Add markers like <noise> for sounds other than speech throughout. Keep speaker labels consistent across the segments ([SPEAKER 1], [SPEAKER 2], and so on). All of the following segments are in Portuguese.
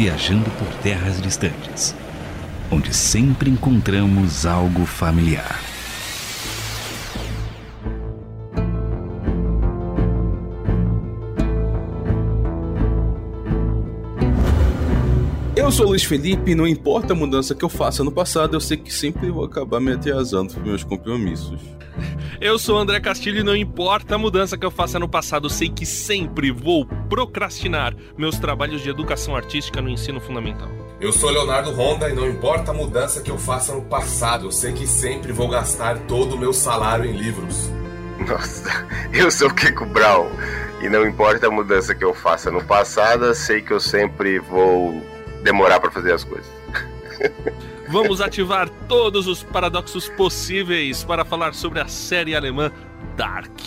[SPEAKER 1] viajando por terras distantes, onde sempre encontramos algo familiar.
[SPEAKER 2] Eu sou Luiz Felipe e não importa a mudança que eu faça no passado, eu sei que sempre vou acabar me atrasando para meus compromissos.
[SPEAKER 3] Eu sou o André Castilho e não importa a mudança que eu faça no passado, eu sei que sempre vou procrastinar meus trabalhos de educação artística no ensino fundamental.
[SPEAKER 4] Eu sou Leonardo Honda e não importa a mudança que eu faça no passado, eu sei que sempre vou gastar todo o meu salário em livros.
[SPEAKER 5] Nossa, eu sou o Kiko Brown e não importa a mudança que eu faça no passado, eu sei que eu sempre vou demorar para fazer as coisas. <laughs>
[SPEAKER 3] Vamos ativar todos os paradoxos possíveis para falar sobre a série alemã Dark.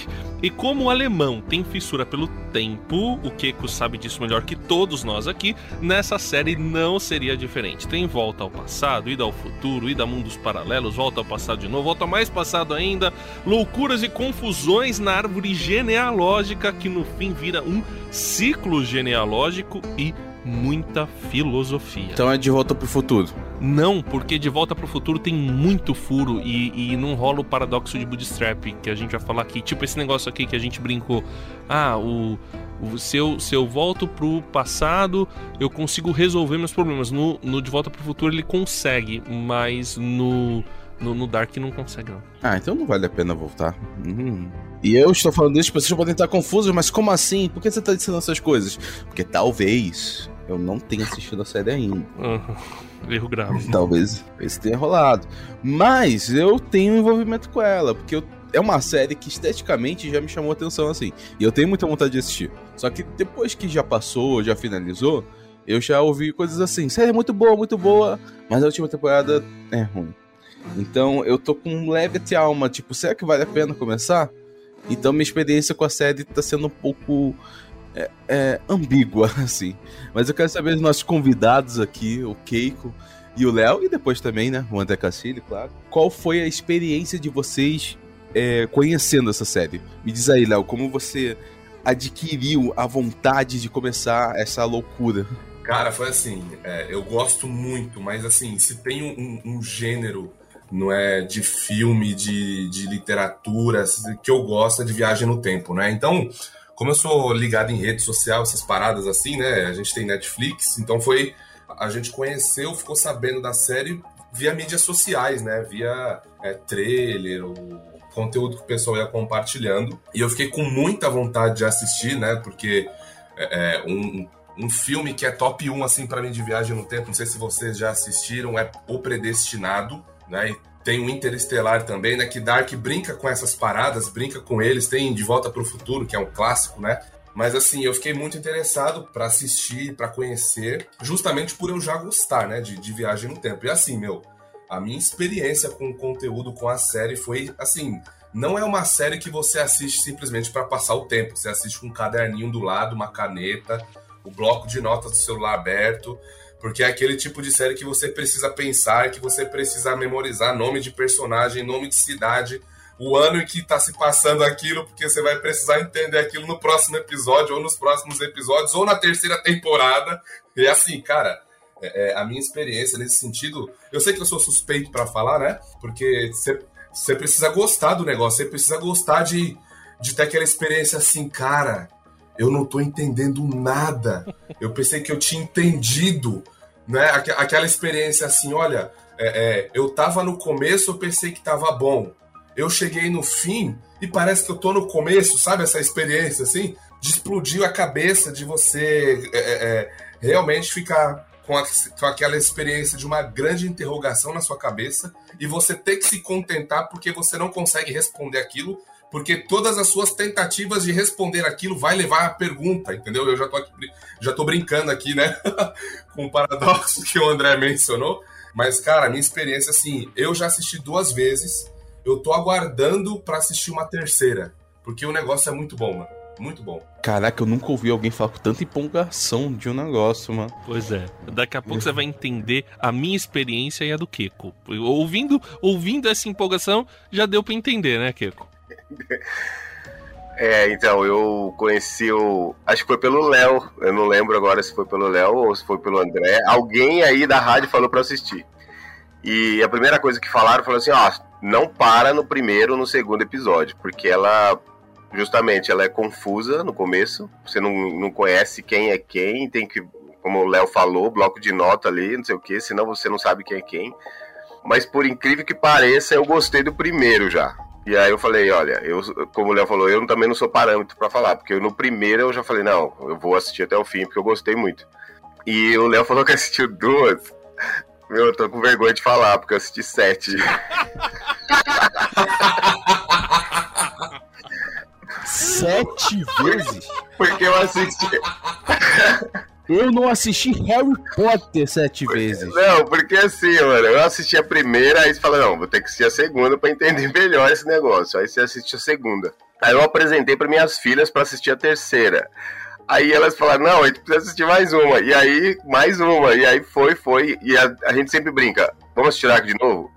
[SPEAKER 3] E como o alemão tem fissura pelo tempo, o Keiko sabe disso melhor que todos nós aqui, nessa série não seria diferente. Tem volta ao passado, ida ao futuro, ida a mundos paralelos, volta ao passado de novo, volta mais passado ainda, loucuras e confusões na árvore genealógica que no fim vira um ciclo genealógico e muita filosofia.
[SPEAKER 2] Então é de volta pro futuro.
[SPEAKER 3] Não, porque de volta pro futuro tem muito furo e, e não rola o paradoxo de Bootstrap que a gente vai falar aqui. Tipo esse negócio aqui que a gente brincou. Ah, o, o se, eu, se eu volto pro passado, eu consigo resolver meus problemas. No, no De Volta pro Futuro ele consegue, mas no. No, no, Dark não consegue, não.
[SPEAKER 2] Ah, então não vale a pena voltar. Uhum. E eu estou falando isso, pessoas podem estar confusas, mas como assim? Por que você está dizendo essas coisas? Porque talvez eu não tenha assistido a série ainda.
[SPEAKER 3] Uhum. Erro grave.
[SPEAKER 2] Talvez esse tenha rolado. Mas eu tenho envolvimento com ela, porque eu, é uma série que esteticamente já me chamou atenção assim. E eu tenho muita vontade de assistir. Só que depois que já passou, já finalizou, eu já ouvi coisas assim: série é muito boa, muito boa, mas a última temporada é ruim. Então eu tô com um leve alma, tipo, será que vale a pena começar? Então minha experiência com a série tá sendo um pouco é, é, ambígua, <laughs> assim. Mas eu quero saber dos nossos convidados aqui, o Keiko e o Léo, e depois também, né, o André Castilho, claro. Qual foi a experiência de vocês é, conhecendo essa série? Me diz aí, Léo, como você adquiriu a vontade de começar essa loucura?
[SPEAKER 4] Cara, foi assim, é, eu gosto muito, mas assim, se tem um, um gênero não é de filme, de, de literatura, que eu gosto é de viagem no tempo, né? Então, como eu sou ligado em rede social, essas paradas assim, né? A gente tem Netflix, então foi. A gente conheceu, ficou sabendo da série via mídias sociais, né? Via é, trailer, o conteúdo que o pessoal ia compartilhando. E eu fiquei com muita vontade de assistir, né? Porque é, é um, um filme que é top 1, assim, para mim de viagem no tempo, não sei se vocês já assistiram, é O Predestinado né? Tem o Interestelar também, né? Que Dark brinca com essas paradas, brinca com eles. Tem De Volta para o Futuro, que é um clássico, né? Mas assim, eu fiquei muito interessado para assistir, para conhecer, justamente por eu já gostar, né? De, de viagem no tempo. E assim, meu, a minha experiência com o conteúdo, com a série foi assim. Não é uma série que você assiste simplesmente para passar o tempo. Você assiste com um caderninho do lado, uma caneta, o bloco de notas do celular aberto. Porque é aquele tipo de série que você precisa pensar, que você precisa memorizar nome de personagem, nome de cidade, o ano em que está se passando aquilo, porque você vai precisar entender aquilo no próximo episódio, ou nos próximos episódios, ou na terceira temporada. E assim, cara, é, é, a minha experiência nesse sentido, eu sei que eu sou suspeito para falar, né? Porque você precisa gostar do negócio, você precisa gostar de, de ter aquela experiência assim, cara eu não tô entendendo nada. Eu pensei que eu tinha entendido, né? Aqu aquela experiência assim, olha, é, é, eu tava no começo, eu pensei que tava bom. Eu cheguei no fim e parece que eu tô no começo, sabe? Essa experiência assim, de explodir a cabeça, de você é, é, é realmente ficar com, a, com aquela experiência de uma grande interrogação na sua cabeça e você ter que se contentar porque você não consegue responder aquilo porque todas as suas tentativas de responder aquilo vai levar à pergunta, entendeu? Eu já tô, aqui, já tô brincando aqui, né? <laughs> Com o paradoxo que o André mencionou. Mas, cara, minha experiência, assim, eu já assisti duas vezes, eu tô aguardando para assistir uma terceira, porque o negócio é muito bom, mano. Muito bom.
[SPEAKER 2] Caraca, eu nunca ouvi alguém falar com tanta empolgação de um negócio, mano.
[SPEAKER 3] Pois é. Daqui a pouco você vai entender a minha experiência e a do Keko. Ouvindo, ouvindo essa empolgação, já deu para entender, né, Keko?
[SPEAKER 5] É, então, eu conheci o. Acho que foi pelo Léo. Eu não lembro agora se foi pelo Léo ou se foi pelo André. Alguém aí da rádio falou pra assistir. E a primeira coisa que falaram falou assim: ó, não para no primeiro ou no segundo episódio, porque ela. Justamente, ela é confusa no começo. Você não, não conhece quem é quem, tem que, como o Léo falou, bloco de nota ali, não sei o que, senão você não sabe quem é quem. Mas por incrível que pareça, eu gostei do primeiro já. E aí eu falei, olha, eu, como o Léo falou, eu também não sou parâmetro para falar, porque no primeiro eu já falei, não, eu vou assistir até o fim, porque eu gostei muito. E o Léo <laughs> falou que assistiu duas. Meu, eu tô com vergonha de falar, porque eu assisti sete. <laughs>
[SPEAKER 2] Sete vezes?
[SPEAKER 5] Porque eu assisti. <laughs>
[SPEAKER 2] Eu não assisti Harry Potter sete vezes.
[SPEAKER 5] Não, porque assim, mano, eu assisti a primeira, aí você fala, não, vou ter que assistir a segunda pra entender <laughs> melhor esse negócio. Aí você assiste a segunda. Aí eu apresentei para minhas filhas para assistir a terceira. Aí elas falaram, não, a gente precisa assistir mais uma. E aí, mais uma. E aí foi, foi. E a, a gente sempre brinca, vamos assistir Ark de novo?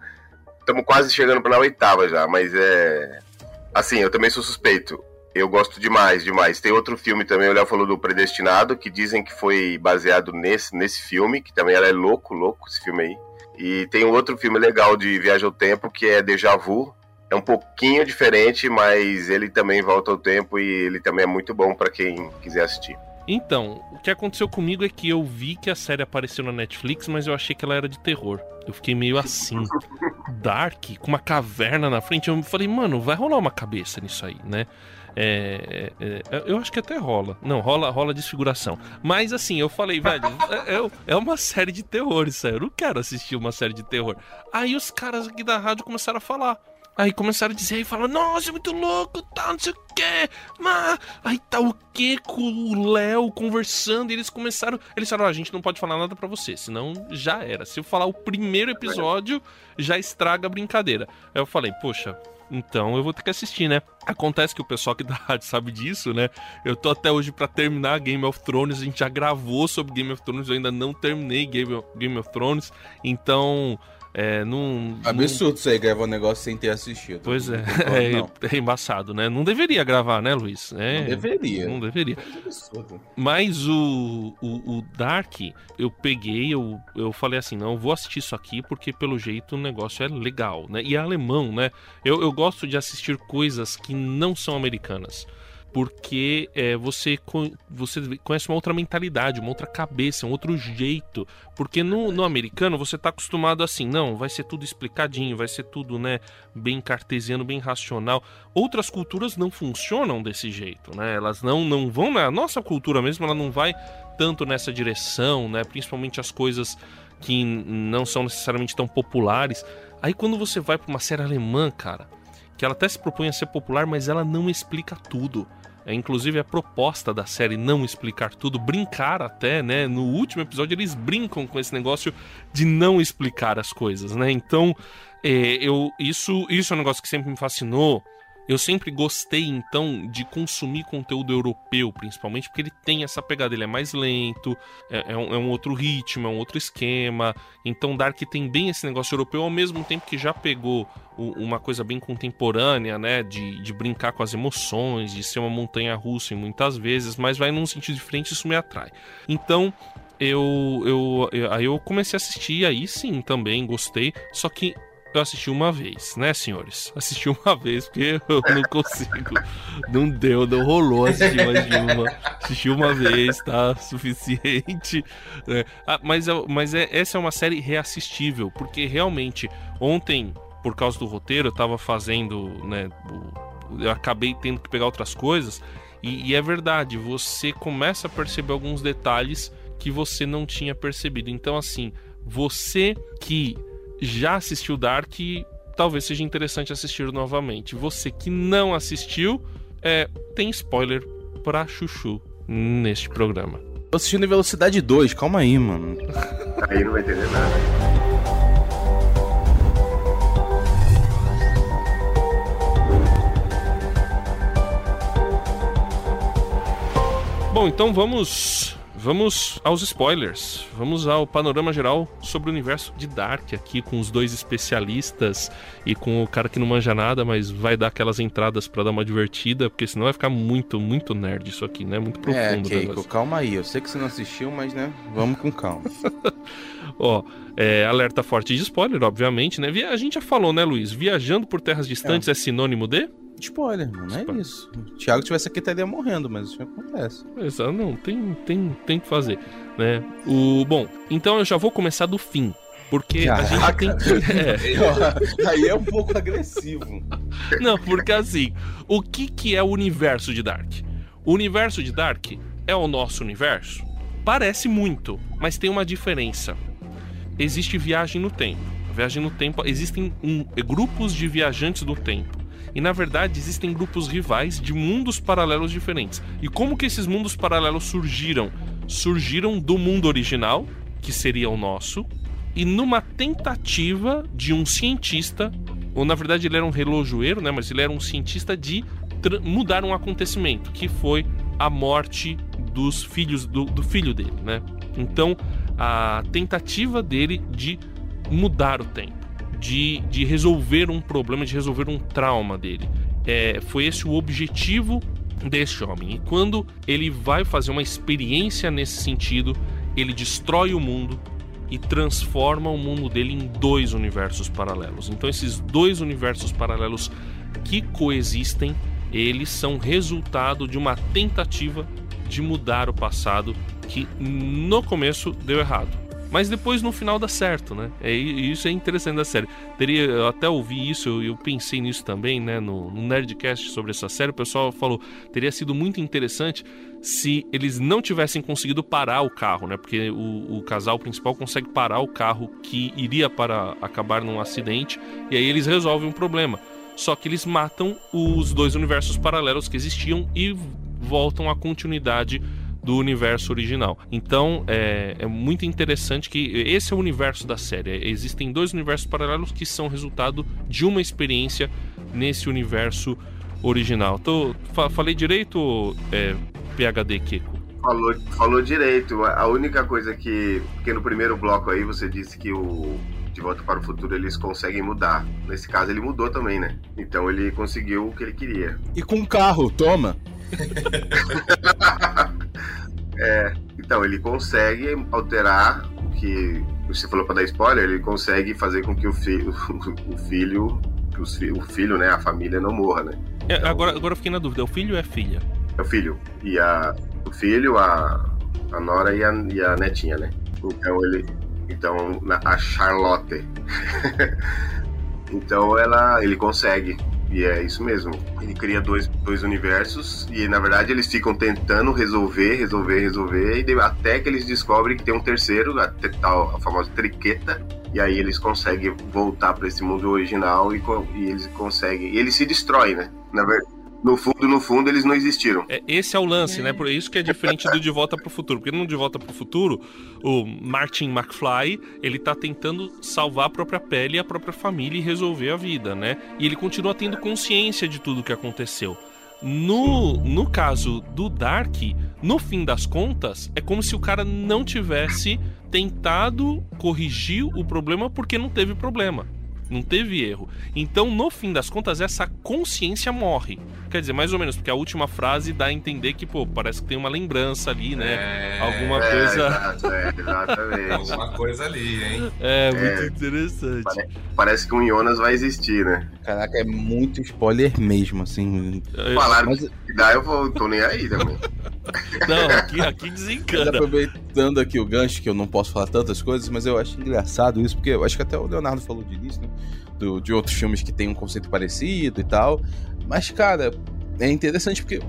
[SPEAKER 5] Estamos quase chegando para na oitava já, mas é. Assim, eu também sou suspeito. Eu gosto demais, demais. Tem outro filme também, o Léo falou do Predestinado, que dizem que foi baseado nesse, nesse filme, que também ela é louco, louco esse filme aí. E tem um outro filme legal de Viagem ao Tempo, que é Deja Vu. É um pouquinho diferente, mas ele também volta ao tempo e ele também é muito bom para quem quiser assistir.
[SPEAKER 3] Então, o que aconteceu comigo é que eu vi que a série apareceu na Netflix, mas eu achei que ela era de terror. Eu fiquei meio assim, <laughs> dark, com uma caverna na frente. Eu falei, mano, vai rolar uma cabeça nisso aí, né? É, é, é, eu acho que até rola. Não, rola, rola desfiguração. Mas assim, eu falei, velho, é, é, é uma série de terror isso aí. Eu não quero assistir uma série de terror. Aí os caras aqui da rádio começaram a falar. Aí começaram a dizer e falaram, nossa, é muito louco, tá, não sei o quê. Mas... Aí tá o que com o Léo conversando e eles começaram. Eles falaram, a gente não pode falar nada para você, senão já era. Se eu falar o primeiro episódio, já estraga a brincadeira. Aí eu falei, poxa, então eu vou ter que assistir, né? Acontece que o pessoal aqui da <laughs> rádio sabe disso, né? Eu tô até hoje para terminar Game of Thrones, a gente já gravou sobre Game of Thrones, eu ainda não terminei Game of, Game of Thrones, então é, não,
[SPEAKER 2] Absurdo isso aí, gravar um negócio sem ter assistido.
[SPEAKER 3] Pois é, <laughs> é, é, embaçado, né? Não deveria gravar, né, Luiz? É,
[SPEAKER 2] não deveria.
[SPEAKER 3] Não deveria. Mas o, o, o, Dark, eu peguei, eu, eu falei assim, não, eu vou assistir isso aqui porque pelo jeito o negócio é legal, né? E é alemão, né? Eu, eu gosto de assistir coisas que não são americanas porque é, você, você conhece uma outra mentalidade, uma outra cabeça, um outro jeito. Porque no, no americano você está acostumado assim, não, vai ser tudo explicadinho, vai ser tudo né, bem cartesiano, bem racional. Outras culturas não funcionam desse jeito, né? Elas não, não vão na nossa cultura mesmo, ela não vai tanto nessa direção, né? Principalmente as coisas que não são necessariamente tão populares. Aí quando você vai para uma série alemã, cara, que ela até se propõe a ser popular, mas ela não explica tudo. É, inclusive a proposta da série não explicar tudo, brincar até, né? No último episódio eles brincam com esse negócio de não explicar as coisas, né? Então, é, eu isso isso é um negócio que sempre me fascinou eu sempre gostei, então, de consumir conteúdo europeu, principalmente, porque ele tem essa pegada, ele é mais lento, é, é, um, é um, outro ritmo, é um outro esquema. Então, Dark tem bem esse negócio europeu, ao mesmo tempo que já pegou o, uma coisa bem contemporânea, né? De, de brincar com as emoções, de ser uma montanha russa em muitas vezes, mas vai num sentido diferente, isso me atrai. Então, eu, eu, eu, aí eu comecei a assistir, aí sim, também gostei, só que eu assisti uma vez, né, senhores? Assisti uma <laughs> vez, porque eu não consigo. Não deu, não rolou assistir mais de uma. Assisti uma vez, tá? Suficiente. Né? Ah, mas mas é, essa é uma série reassistível, porque realmente, ontem, por causa do roteiro, eu tava fazendo, né? Eu acabei tendo que pegar outras coisas. E, e é verdade, você começa a perceber alguns detalhes que você não tinha percebido. Então, assim, você que já assistiu Dark, talvez seja interessante assistir novamente. Você que não assistiu, é, tem spoiler pra Chuchu neste programa.
[SPEAKER 2] Tô assistindo em velocidade 2, calma aí, mano.
[SPEAKER 5] Aí não vai entender nada.
[SPEAKER 3] Bom, então vamos vamos aos spoilers. Vamos ao panorama geral sobre o universo de Dark aqui com os dois especialistas e com o cara que não manja nada, mas vai dar aquelas entradas para dar uma divertida, porque senão vai ficar muito, muito nerd isso aqui, né? Muito profundo.
[SPEAKER 2] É, Keiko, calma aí. Eu sei que você não assistiu, mas né, vamos com calma. <laughs>
[SPEAKER 3] Ó, é, alerta forte de spoiler, obviamente, né? A gente já falou, né, Luiz? Viajando por terras distantes é, sinônimo de?
[SPEAKER 2] Spoiler, mano, é
[SPEAKER 3] Spoiler.
[SPEAKER 2] isso. O Thiago tivesse aqui estaria morrendo, mas isso acontece.
[SPEAKER 3] Ah, não, tem, tem, tem que fazer, né? O, bom, então eu já vou começar do fim. Porque a gente
[SPEAKER 2] Caraca.
[SPEAKER 3] tem que. <laughs> É,
[SPEAKER 2] aí é um pouco agressivo.
[SPEAKER 3] Não, porque assim, o que, que é o universo de Dark? O universo de Dark é o nosso universo? Parece muito, mas tem uma diferença. Existe viagem no tempo. Viagem no tempo, existem um- grupos de viajantes do tempo. E na verdade existem grupos rivais de mundos paralelos diferentes. E como que esses mundos paralelos surgiram? Surgiram do mundo original, que seria o nosso, e numa tentativa de um cientista, ou na verdade ele era um relojoeiro, né, mas ele era um cientista de mudar um acontecimento, que foi a morte dos filhos do, do filho dele, né? Então, a tentativa dele de mudar o tempo, de, de resolver um problema, de resolver um trauma dele. É, foi esse o objetivo deste homem. E quando ele vai fazer uma experiência nesse sentido, ele destrói o mundo e transforma o mundo dele em dois universos paralelos. Então, esses dois universos paralelos que coexistem, eles são resultado de uma tentativa de mudar o passado que no começo deu errado. Mas depois no final dá certo, né? É, isso é interessante da série. Teria, eu até ouvi isso, eu, eu pensei nisso também, né? No, no Nerdcast sobre essa série, o pessoal falou teria sido muito interessante se eles não tivessem conseguido parar o carro, né? Porque o, o casal principal consegue parar o carro que iria para acabar num acidente e aí eles resolvem o problema. Só que eles matam os dois universos paralelos que existiam e voltam à continuidade do universo original. Então é, é muito interessante que esse é o universo da série. Existem dois universos paralelos que são resultado de uma experiência nesse universo original. Tô, fa- falei direito, é, PHD Kiko?
[SPEAKER 5] Falou, falou direito. A única coisa que. Porque no primeiro bloco aí você disse que o De Volta para o Futuro eles conseguem mudar. Nesse caso ele mudou também, né? Então ele conseguiu o que ele queria.
[SPEAKER 2] E com o carro, toma. <laughs>
[SPEAKER 5] Então ele consegue alterar o que. Você falou para dar spoiler, ele consegue fazer com que o, fi, <laughs> o filho. que os fi- o filho, né? A família não morra, né?
[SPEAKER 3] É, agora, agora eu fiquei na dúvida, é o filho ou é a filha?
[SPEAKER 5] É o filho. E a, o filho, a, a Nora e a, e a netinha, né? Então ele. Então, a Charlotte. <laughs> então ela, ele consegue. E é isso mesmo. Ele cria dois, dois universos e na verdade eles ficam tentando resolver, resolver, resolver, e até que eles descobrem que tem um terceiro, a, a famosa triqueta, e aí eles conseguem voltar para esse mundo original e, e eles conseguem. E ele se destrói, né? Na verdade, no fundo, no fundo, eles não existiram.
[SPEAKER 3] É, esse é o lance, né? Por isso que é diferente do De Volta pro Futuro. Porque no De Volta pro Futuro, o Martin McFly, ele tá tentando salvar a própria pele e a própria família e resolver a vida, né? E ele continua tendo consciência de tudo que aconteceu. No, no caso do Dark, no fim das contas, é como se o cara não tivesse tentado corrigir o problema porque não teve problema. Não teve erro. Então, no fim das contas, essa consciência morre. Quer dizer, mais ou menos, porque a última frase dá a entender que, pô, parece que tem uma lembrança ali, né?
[SPEAKER 4] É,
[SPEAKER 3] Alguma
[SPEAKER 5] É,
[SPEAKER 3] coisa.
[SPEAKER 5] exato, é, <laughs> exatamente.
[SPEAKER 4] Alguma coisa ali, hein?
[SPEAKER 3] É, muito
[SPEAKER 5] É.
[SPEAKER 3] interessante.
[SPEAKER 5] Parece que um Jonas vai existir, né?
[SPEAKER 2] Caraca, é muito spoiler mesmo, assim.
[SPEAKER 3] É,
[SPEAKER 5] Falaram
[SPEAKER 2] Mas,
[SPEAKER 5] que dá, eu vou, tô nem aí também. <laughs> <laughs>
[SPEAKER 3] Não, aqui, aqui
[SPEAKER 2] mas
[SPEAKER 3] desencana.
[SPEAKER 2] aproveitando aqui o gancho, que eu não posso falar tantas coisas, mas eu acho engraçado isso, porque eu acho que até o Leonardo falou início, né? Do, de outros filmes que tem um conceito parecido e tal. Mas, cara, é interessante porque,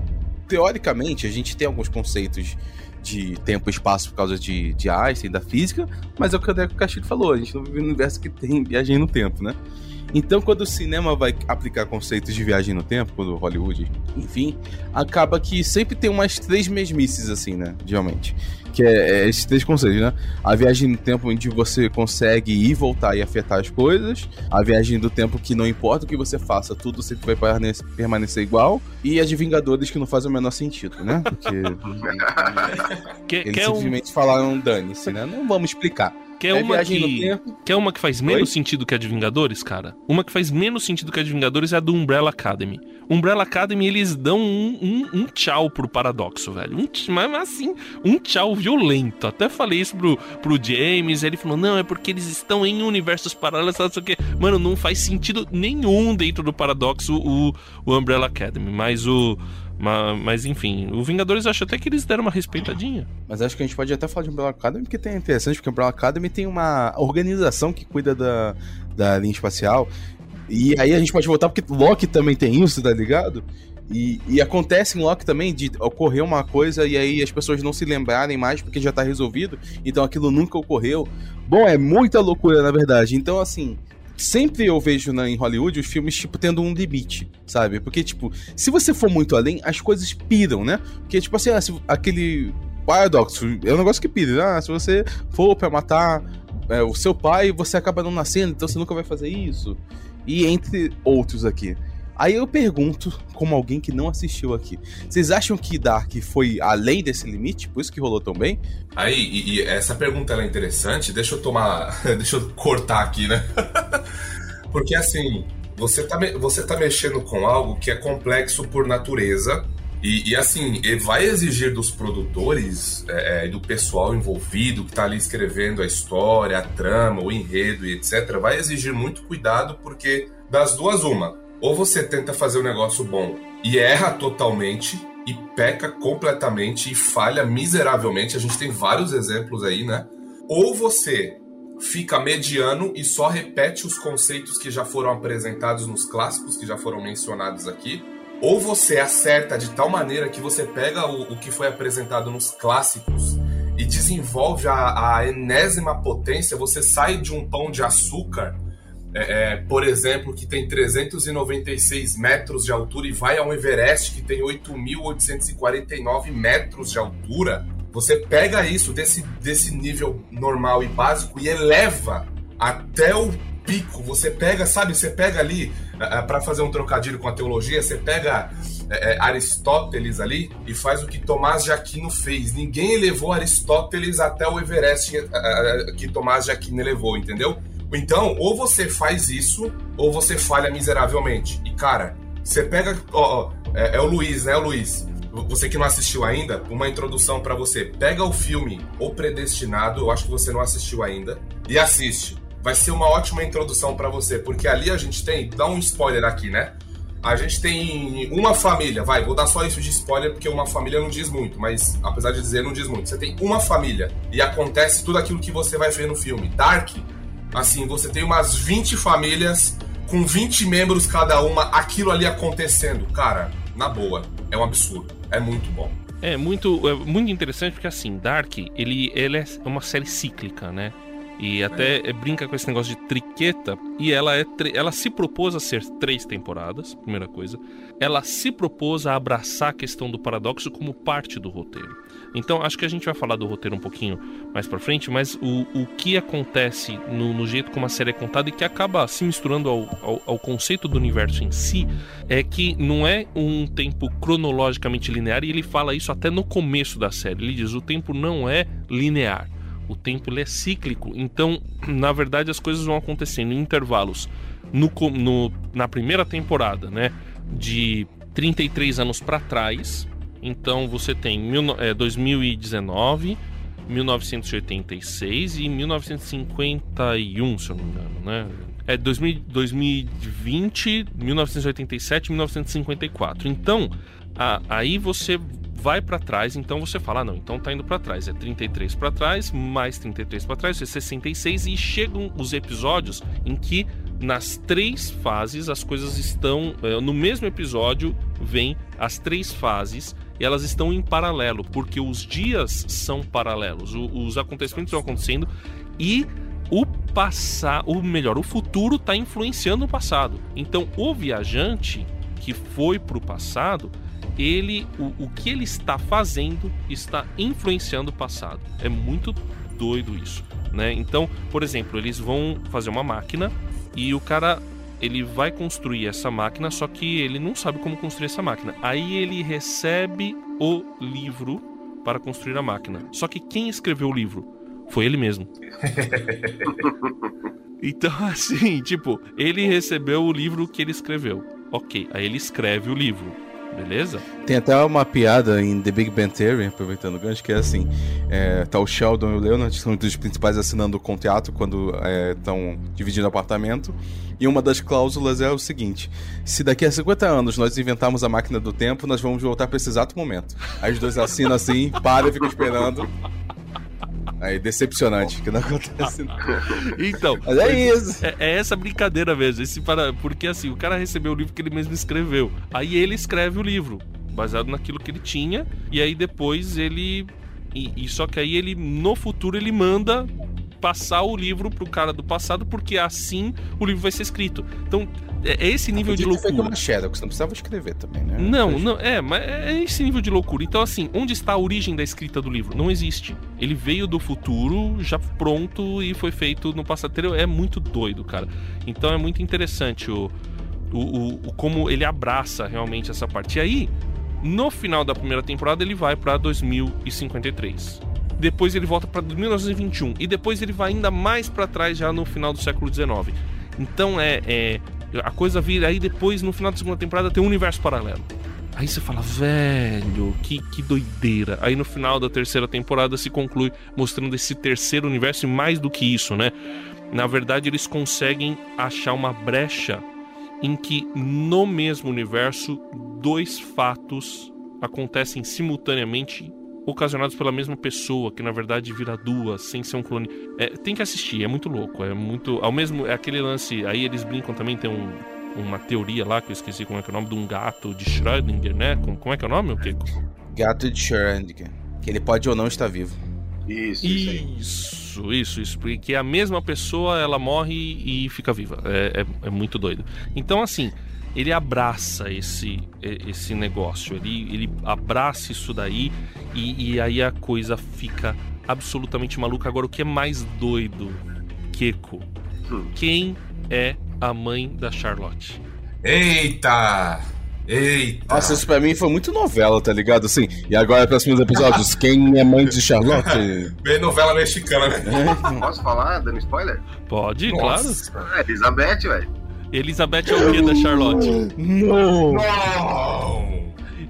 [SPEAKER 2] teoricamente, a gente tem alguns conceitos de tempo e espaço por causa de, de Einstein, da física, mas é o que o Deco Castilho falou, a gente não vive num universo que tem viagem no tempo, né? Então, quando o cinema vai aplicar conceitos de viagem no tempo, quando Hollywood, enfim, acaba que sempre tem umas três mesmices, assim, né? Geralmente. Que é, é esses três conceitos, né? A viagem no tempo onde você consegue ir, voltar e afetar as coisas. A viagem do tempo que não importa o que você faça, tudo sempre vai permanecer igual. E a de Vingadores que não faz o menor sentido, né? Porque. <laughs>
[SPEAKER 3] que,
[SPEAKER 2] eles
[SPEAKER 3] que
[SPEAKER 2] simplesmente um... falaram dane-se, né? Não vamos explicar.
[SPEAKER 3] Quer é uma, que, quer uma que faz menos Oi? sentido que a de Vingadores, cara? Uma que faz menos sentido que a de Vingadores é a do Umbrella Academy. Umbrella Academy, eles dão um, um, um tchau pro paradoxo, velho. Um, mas assim, um tchau violento. Até falei isso pro, pro James, ele falou, não, é porque eles estão em universos paralelos, não sei o que. Mano, não faz sentido nenhum dentro do paradoxo o, o Umbrella Academy. Mas o mas, mas, enfim, o Vingadores acho até que eles deram uma respeitadinha.
[SPEAKER 2] Mas acho que a gente pode até falar de Umbrella Academy, porque tem interessante, porque Umbrella Academy tem uma organização que cuida da, da linha espacial. E aí a gente pode voltar, porque Loki também tem isso, tá ligado? E, e, acontece em Loki também de ocorrer uma coisa e aí as pessoas não se lembrarem mais porque já tá resolvido, então aquilo nunca ocorreu. Bom, é muita loucura na verdade. Então, assim, sempre eu vejo na, em Hollywood os filmes, tipo, tendo um limite, sabe? Porque, tipo, se você for muito além, as coisas piram, né? Porque, tipo assim, ah, aquele paradoxo é um negócio que pira. Ah, se você for pra matar é, o seu pai, você acaba não nascendo, então você nunca vai fazer isso. E entre outros aqui. Aí eu pergunto, como alguém que não assistiu aqui, vocês acham que Dark foi além desse limite, por isso que rolou tão bem?
[SPEAKER 4] Aí, e, e essa pergunta é interessante, deixa eu tomar. <laughs> deixa eu cortar aqui, né? <laughs> Porque assim, você tá, você tá mexendo com algo que é complexo por natureza. E, e assim, vai exigir dos produtores é, é, do pessoal envolvido que tá ali escrevendo a história, a trama, o enredo e etc. Vai exigir muito cuidado, porque das duas, uma ou você tenta fazer um negócio bom e erra totalmente e peca completamente e falha miseravelmente. A gente tem vários exemplos aí, né? Ou você fica mediano e só repete os conceitos que já foram apresentados nos clássicos, que já foram mencionados aqui. Ou você acerta de tal maneira que você pega o, o que foi apresentado nos clássicos e desenvolve a, a enésima potência, você sai de um pão de açúcar é, é, por exemplo, que tem 396 metros de altura e vai ao Everest, que tem 8.849 metros de altura, você pega isso desse, desse nível normal e básico e eleva até o pico. Você pega, sabe, você pega ali, é, é para fazer um trocadilho com a teologia, você pega é, Aristóteles ali e faz o que Tomás de Aquino fez. Ninguém elevou Aristóteles até o Everest que Tomás de Aquino elevou, entendeu? Então, ou você faz isso, ou você falha miseravelmente. E, cara, você pega. Ó, ó é, é, o Luiz, né, o Luiz? Você que não assistiu ainda, uma introdução para você. Pega o filme O Predestinado, eu acho que você não assistiu ainda, e assiste. Vai ser uma ótima introdução para você, porque ali a gente tem. Dá um spoiler aqui, né? A gente tem uma família, vai, vou dar só isso de spoiler porque uma família não diz muito, mas apesar de dizer, não diz muito. Você tem uma família e acontece tudo aquilo que você vai ver no filme. Dark Assim, você tem umas 20 famílias com 20 membros cada uma, aquilo ali acontecendo. Cara, na boa, é um absurdo. É muito bom.
[SPEAKER 3] É muito, é muito interessante porque assim, Dark, ele, ele é uma série cíclica, né? E até é. brinca com esse negócio de triqueta. E ela, é ela se propôs a ser três temporadas, primeira coisa. Ela se propôs a abraçar a questão do paradoxo como parte do roteiro. Então, acho que a gente vai falar do roteiro um pouquinho mais pra frente, mas o, o que acontece no, no jeito como a série é contada e que acaba se misturando ao, ao, ao, conceito do universo em si é que não é um tempo cronologicamente linear e ele fala isso até no começo da série. Ele diz: o tempo não é linear. O tempo ele é cíclico, então, <clears throat> na verdade, as coisas vão acontecendo em intervalos. No, no, na primeira temporada, né, de 33 anos para trás, então você tem mil, é, 2019, 1986 e 1951, se eu não me engano, né? É 2000, 2020, 1987 1954. Então, a, aí você vai para trás, então você fala, ah, não, então tá indo para trás, é 33 para trás, mais 33 para trás, é 66 e chegam os episódios em que nas três fases as coisas estão é, no mesmo episódio vem as três fases e elas estão em paralelo, porque os dias são paralelos, o, os acontecimentos estão acontecendo e o passado, ou melhor, o futuro está influenciando o passado. Então, o viajante que foi para o passado, ele, o, o que ele está fazendo está influenciando o passado. É muito doido isso, né? Então, por exemplo, eles vão fazer uma máquina e o cara ele vai construir essa máquina, só que ele não sabe como construir essa máquina. Aí ele recebe o livro para construir a máquina. Só que quem escreveu o livro foi ele mesmo. <laughs> então, assim, tipo, ele recebeu o livro que ele escreveu. Ok, aí ele escreve o livro. Beleza?
[SPEAKER 2] Tem até uma piada em The Big Bang Theory, aproveitando o gancho, que é assim: é, tá o Sheldon e o Leonard, são os principais assinando o contrato quando estão é, dividindo apartamento. E uma das cláusulas é o seguinte: se daqui a 50 anos nós inventarmos a máquina do tempo, nós vamos voltar para esse exato momento. Aí os dois assinam assim, param e ficam esperando. Aí, decepcionante, que não acontece. <laughs>
[SPEAKER 3] Então,
[SPEAKER 2] Mas é isso.
[SPEAKER 3] É, é, essa brincadeira mesmo. Esse para... Porque assim, o cara recebeu o livro que ele mesmo escreveu. Aí ele escreve o livro, baseado naquilo que ele tinha. E aí depois ele. E, e só que aí ele, no futuro, ele manda passar o livro pro cara do passado, porque assim o livro vai ser escrito. Então, é, é esse nível de loucura.
[SPEAKER 2] Uma Xerox, não precisava escrever também, né?
[SPEAKER 3] Não, não, é, mas é esse nível de loucura. Então, assim, onde está a origem da escrita do livro? Não existe. Ele veio do futuro, já pronto e foi feito no passado. É muito doido, cara. Então é muito interessante o, o, o, o como ele abraça realmente essa parte. E aí, no final da primeira temporada, ele vai para 2053 depois ele volta para 1921 e depois ele vai ainda mais para trás já no final do século 19. Então é, é, a coisa vira aí depois, no final da segunda temporada, tem um universo paralelo. Aí você fala, velho, que, que doideira. Aí no final da terceira temporada se conclui mostrando esse terceiro universo e mais do que isso, né? Na verdade, eles conseguem achar uma brecha em que no mesmo universo dois fatos acontecem simultaneamente ocasionados pela mesma pessoa, que na verdade vira duas, sem ser um clone. É, tem que assistir, é muito louco, é muito. Ao mesmo. É aquele lance. Aí eles brincam também, tem um, uma teoria lá, que eu esqueci como é que é o nome, de um gato de Schrödinger, né? Como, como é que é o nome, o Kiko?
[SPEAKER 2] Gato de Schrödinger. Que ele pode ou não estar vivo.
[SPEAKER 3] Isso, isso, isso, isso, porque a mesma pessoa ela morre e fica viva. É, é, é muito doido. Então, assim, ele abraça esse, esse negócio, ele, ele abraça isso daí e, e aí a coisa fica absolutamente maluca. Agora, o que é mais doido, Keko? Hum. Quem é a mãe da Charlotte?
[SPEAKER 4] Eita! Eita!
[SPEAKER 2] Nossa, isso pra mim foi muito novela, tá ligado? Assim, e agora, próximos episódios, <laughs> quem é mãe de Charlotte?
[SPEAKER 4] Bem novela mexicana, né?
[SPEAKER 5] Posso falar, dando spoiler?
[SPEAKER 3] Pode, Nossa.
[SPEAKER 5] claro. É Elizabeth, velho.
[SPEAKER 3] Elizabeth é o quê da Charlotte?
[SPEAKER 2] Não!
[SPEAKER 4] Não!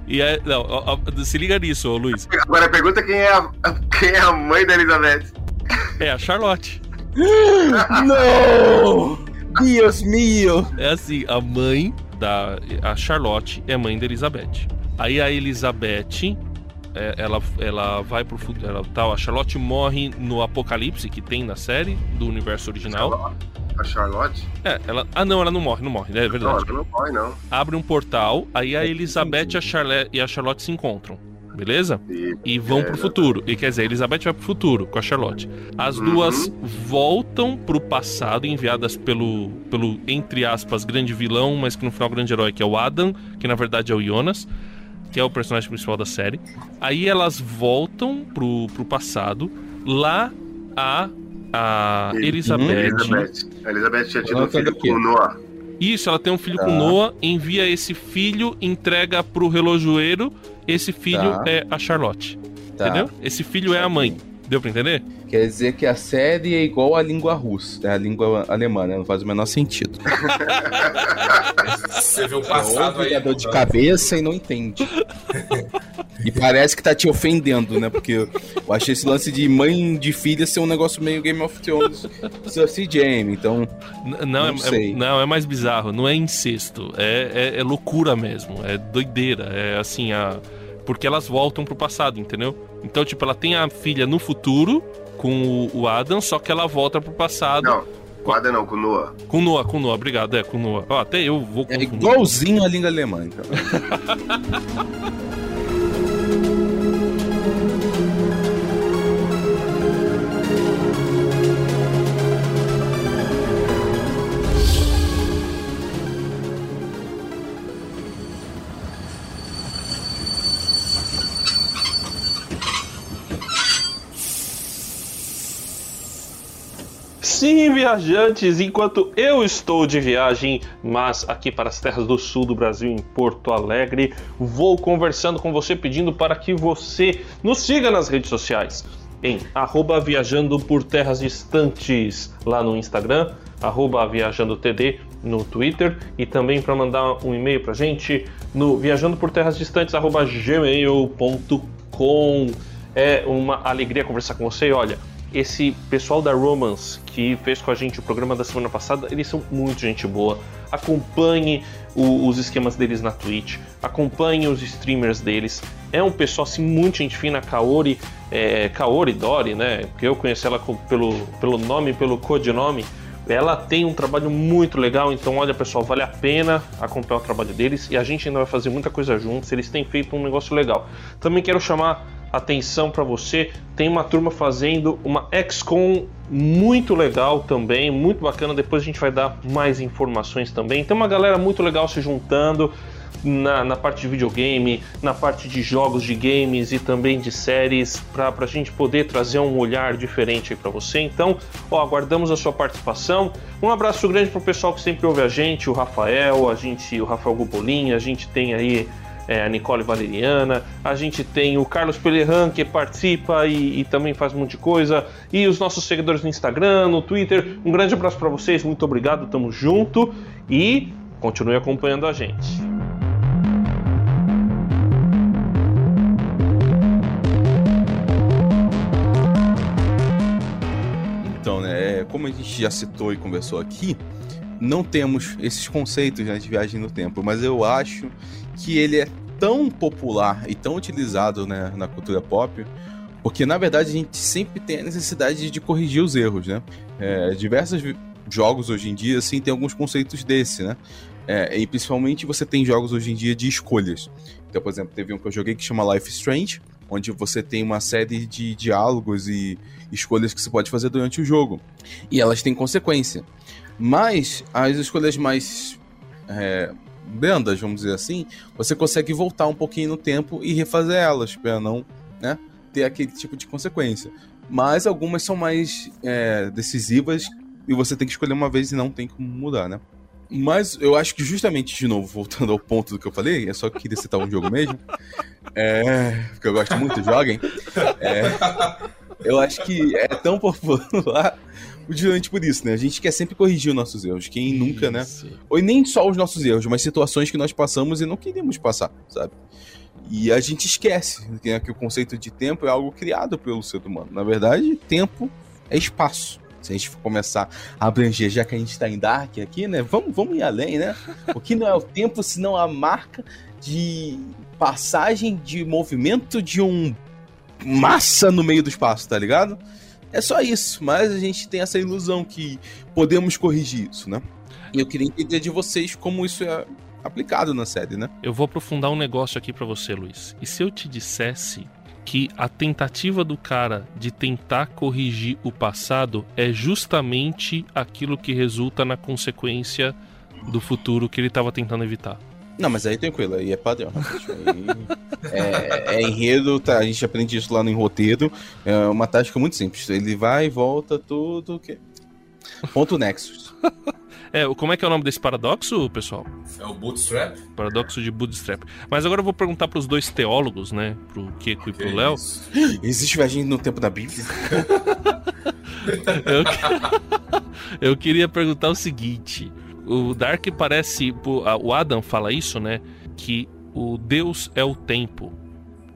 [SPEAKER 3] E é, não, ó, ó, se liga nisso, ô, Luiz.
[SPEAKER 5] Agora pergunta quem é, a, quem é a mãe da Elizabeth.
[SPEAKER 3] É a Charlotte. <laughs>
[SPEAKER 2] Não! Deus mio!
[SPEAKER 3] É assim, a mãe da. A Charlotte é mãe da Elizabeth. Aí a Elizabeth. É, ela, ela vai pro futuro. Ela, tá, a Charlotte morre no apocalipse que tem na série do universo original.
[SPEAKER 5] A Charlotte?
[SPEAKER 3] É, ela. Ah, não, ela não morre, não morre, é verdade.
[SPEAKER 5] Não, ela não morre, não.
[SPEAKER 3] Abre um portal, aí a Elizabeth a Charlotte, e a Charlotte se encontram. Beleza?
[SPEAKER 5] E,
[SPEAKER 3] e vão
[SPEAKER 5] é,
[SPEAKER 3] pro futuro. E quer dizer, a Elizabeth vai pro futuro com a Charlotte. As uhum. duas voltam pro passado, enviadas pelo, pelo, entre aspas, grande vilão, mas que no final é o grande herói, que é o Adam, que na verdade é o Jonas, que é o personagem principal da série. Aí elas voltam pro, pro passado. Lá a a Elizabeth.
[SPEAKER 5] Elizabeth. A Elizabeth tinha tido um filho com Noah.
[SPEAKER 3] Isso, ela tem um filho tá. com Noah, envia esse filho, entrega pro relojoeiro. Esse filho tá. é a Charlotte. Tá. Entendeu? Esse filho é a mãe. Deu pra entender?
[SPEAKER 2] Quer dizer que a série é igual à língua russa, é a língua alemã, né? Não faz o menor sentido.
[SPEAKER 4] Você vê o passado aí.
[SPEAKER 2] dor de cabeça e não entende. e parece que tá te ofendendo, né? Porque eu achei esse lance de mãe de filha ser um negócio meio Game of Thrones, Cersei Jamie, então...
[SPEAKER 3] Não, não, é, sei. É, não, é mais bizarro. Não é incesto, é, é, é loucura mesmo, é doideira, é assim, a... Porque elas voltam pro passado, entendeu? Então, tipo, ela tem a filha no futuro com o Adam, só que ela volta pro passado.
[SPEAKER 5] Não, com o Adam não, com o Noah.
[SPEAKER 3] Com o Noah, com o Noah, obrigado, é, com o Noah. Ó, até eu vou
[SPEAKER 2] É igualzinho a língua alemã, então. <laughs>
[SPEAKER 3] viajantes, enquanto eu estou de viagem, mas aqui para as terras do sul do Brasil, em Porto Alegre, vou conversando com você pedindo para que você nos siga nas redes sociais em arroba viajando por terras distantes lá no Instagram, arroba viajando TD no Twitter e também para mandar um e-mail para gente no viajando por terras distantes arroba gmail.com. É uma alegria conversar com você. Olha, esse pessoal da Romance que fez com a gente o programa da semana passada, eles são muito gente boa. Acompanhe o, os esquemas deles na Twitch, acompanhe os streamers deles. É um pessoal assim muito gente fina, Kaori, é, Kaori Dori, né? Porque eu conheci ela pelo, pelo nome, pelo codinome. Ela tem um trabalho muito legal, então olha pessoal, vale a pena acompanhar o trabalho deles e a gente ainda vai fazer muita coisa juntos. Eles têm feito um negócio legal. Também quero chamar atenção para você. Tem uma turma fazendo uma XCOM muito legal também, muito bacana. Depois a gente vai dar mais informações também. Tem uma galera muito legal se juntando na, na parte de videogame, na parte de jogos de games e também de séries, para a gente poder trazer um olhar diferente para você. Então, ó, aguardamos a sua participação. Um abraço grande para o pessoal que sempre ouve a gente, o Rafael, a gente, o Rafael Gubolin, a gente tem aí é, a Nicole Valeriana, a gente tem o Carlos Pelerran que participa e, e, também faz um monte de coisa, e os nossos seguidores no Instagram, no Twitter. Um grande abraço para vocês, muito obrigado, tamo junto e continue acompanhando a gente.
[SPEAKER 2] Como a gente já citou e conversou aqui, não temos esses conceitos né, de viagem no tempo, mas eu acho que ele é tão popular e tão utilizado né, na cultura pop, porque na verdade a gente sempre tem a necessidade de corrigir os erros, né? É, diversos jogos hoje em dia, assim, tem alguns conceitos desse, né? É, e principalmente você tem jogos hoje em dia de escolhas. Então, por exemplo, teve um que eu joguei que chama Life Strange, onde você tem uma série de diálogos e escolhas que você pode fazer durante o jogo. E elas têm consequência. Mas as escolhas mais é, bendas, vamos dizer assim, você consegue voltar um pouquinho no tempo e refazer elas, para não né, ter aquele tipo de consequência. Mas algumas são mais é, decisivas e você tem que escolher uma vez e não tem como mudar, né? Mas eu acho que justamente, de novo, voltando ao ponto do que eu falei, é só que queria citar um jogo mesmo, é, porque eu gosto muito, joguem. É, eu acho que é tão popular justamente por isso, né? A gente quer sempre corrigir os nossos erros. Quem isso. nunca, né? Ou nem só os nossos erros, mas situações que nós passamos e não queríamos passar, sabe? E a gente esquece né, que o conceito de tempo é algo criado pelo ser humano. Na verdade, tempo é espaço. Se a gente for começar a abranger, já que a gente está em Dark aqui, né? Vamos, vamos ir além, né? O que não é o tempo, senão a marca de passagem de movimento de um massa no meio do espaço, tá ligado? É só isso, mas a gente tem essa ilusão que podemos corrigir isso, né? E eu queria entender de vocês como isso é aplicado na série, né?
[SPEAKER 3] Eu vou aprofundar um negócio aqui para você, Luiz. E se eu te dissesse que a tentativa do cara de tentar corrigir o passado é justamente aquilo que resulta na consequência do futuro que ele estava tentando evitar?
[SPEAKER 2] Não, mas aí tranquilo, aí é padrão. Aí é, é, enredo, tá, a gente aprende isso lá no roteiro. É uma tática muito simples. Ele vai e volta tudo. Que... Ponto Nexus.
[SPEAKER 3] É, como é que é o nome desse paradoxo, pessoal?
[SPEAKER 4] É o Bootstrap.
[SPEAKER 3] Paradoxo de Bootstrap. Mas agora eu vou perguntar para os dois teólogos, né? Pro Kiko okay, e pro Léo. <laughs>
[SPEAKER 2] Existe viagem no tempo da Bíblia? <laughs>
[SPEAKER 3] eu, <laughs> eu queria perguntar o seguinte: o Dark parece. O Adam fala isso, né? Que o Deus é o tempo.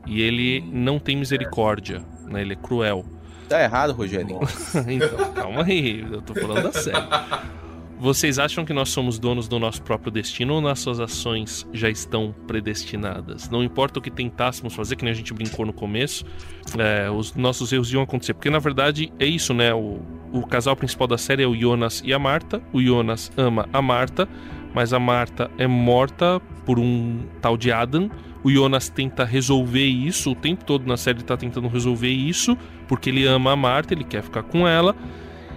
[SPEAKER 3] E ele não tem misericórdia, né? Ele é cruel.
[SPEAKER 2] Tá errado, Rogério.
[SPEAKER 3] então, calma aí, eu tô falando a sério. Vocês acham que nós somos donos do nosso próprio destino ou nossas ações já estão predestinadas? Não importa o que tentássemos fazer, que nem a gente brincou no começo, é, os nossos erros iam acontecer. Porque na verdade é isso, né? O, o casal principal da série é o Jonas e a Marta. O Jonas ama a Marta, mas a Marta é morta por um tal de Adam. O Jonas tenta resolver isso, o tempo todo na série ele tá tentando resolver isso, porque ele ama a Marta, ele quer ficar com ela.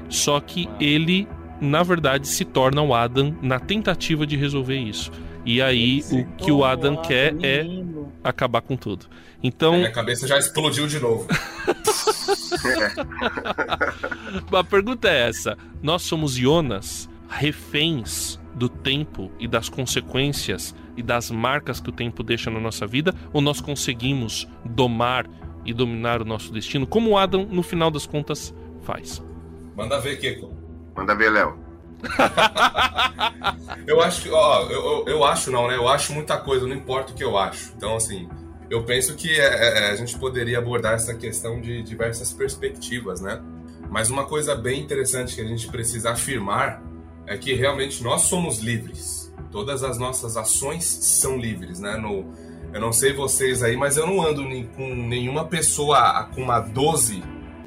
[SPEAKER 3] Só que ele na verdade se torna o Adam na tentativa de resolver isso. E aí o que o Adam quer é acabar com tudo. Então.
[SPEAKER 4] Minha cabeça já explodiu de novo. <laughs>
[SPEAKER 3] a pergunta é essa: nós somos Jonas, reféns do tempo e das consequências e das marcas que o tempo deixa na nossa vida, ou nós conseguimos domar e dominar o nosso destino, como o Adam, no final das contas, faz?
[SPEAKER 4] Manda ver, Kiko.
[SPEAKER 5] Manda ver, Léo. <laughs>
[SPEAKER 4] eu acho ó, eu, eu, eu, acho não, né? Eu acho muita coisa, não importa o que eu acho. Então, assim, eu penso que é, é, é, a gente poderia abordar essa questão de diversas perspectivas, né? Mas uma coisa bem interessante que a gente precisa afirmar é que realmente nós somos livres. Todas as nossas ações são livres, né? No, eu não sei vocês aí, mas eu não ando com nenhuma pessoa com uma 12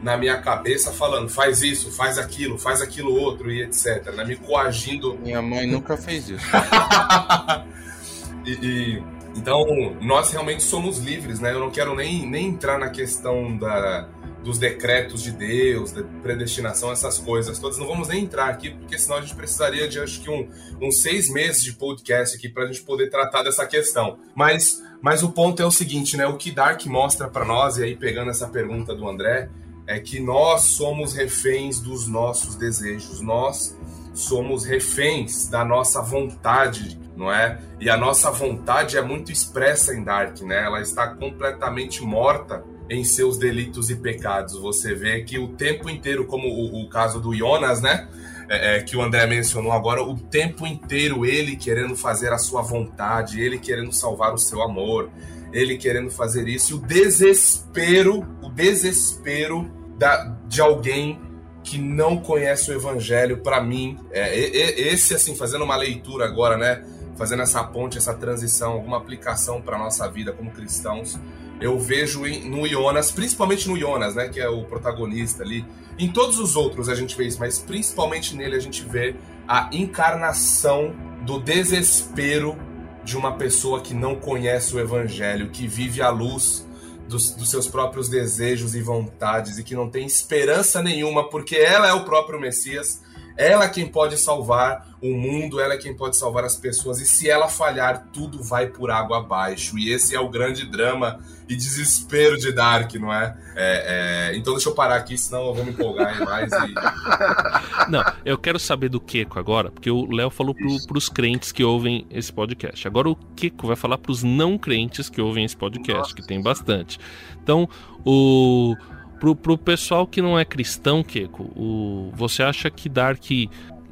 [SPEAKER 4] na minha cabeça falando faz isso, faz aquilo, faz aquilo outro e etc. Né? Me coagindo.
[SPEAKER 2] Minha mãe nunca fez isso. <laughs>
[SPEAKER 4] e, e, então, nós realmente somos livres, né? Eu não quero nem, nem entrar na questão da, dos decretos de Deus, da predestinação, essas coisas todas. Não vamos nem entrar aqui, porque senão a gente precisaria de acho que um, uns seis meses de podcast aqui para a gente poder tratar dessa questão. Mas, mas o ponto é o seguinte, né? O que Dark mostra para nós, e aí pegando essa pergunta do André, é que nós somos reféns dos nossos desejos, nós somos reféns da nossa vontade, não é? E a nossa vontade é muito expressa em Dark, né? Ela está completamente morta em seus delitos e pecados. Você vê que o tempo inteiro, como o, o caso do Jonas, né? É, é, que o André mencionou agora, o tempo inteiro ele querendo fazer a sua vontade, ele querendo salvar o seu amor, ele querendo fazer isso, o desespero, o desespero da, de alguém que não conhece o evangelho, para mim, é, esse assim, fazendo uma leitura agora, né, fazendo essa ponte, essa transição, alguma aplicação para nossa vida como cristãos, eu vejo no Jonas, principalmente no Jonas, né, que é o protagonista ali. Em todos os outros a gente vê isso, mas principalmente nele a gente vê a encarnação do desespero de uma pessoa que não conhece o evangelho, que vive à luz dos, dos, seus próprios desejos e vontades e que não tem esperança nenhuma, porque ela é o próprio Messias, ela é quem pode salvar o mundo, ela é quem pode salvar as pessoas, e se ela falhar, tudo vai por água abaixo. E esse é o grande drama e desespero de Dark, não é? é, é... Então deixa eu parar aqui, senão eu vou me empolgar mais. E... <laughs>
[SPEAKER 3] Não, eu quero saber do Keko agora, porque o Léo falou para os crentes que ouvem esse podcast. Agora o Keko vai falar para os não crentes que ouvem esse podcast, Nossa. que tem bastante. Então, o Pro, pro pessoal que não é cristão, Keiko, o, você acha que Dark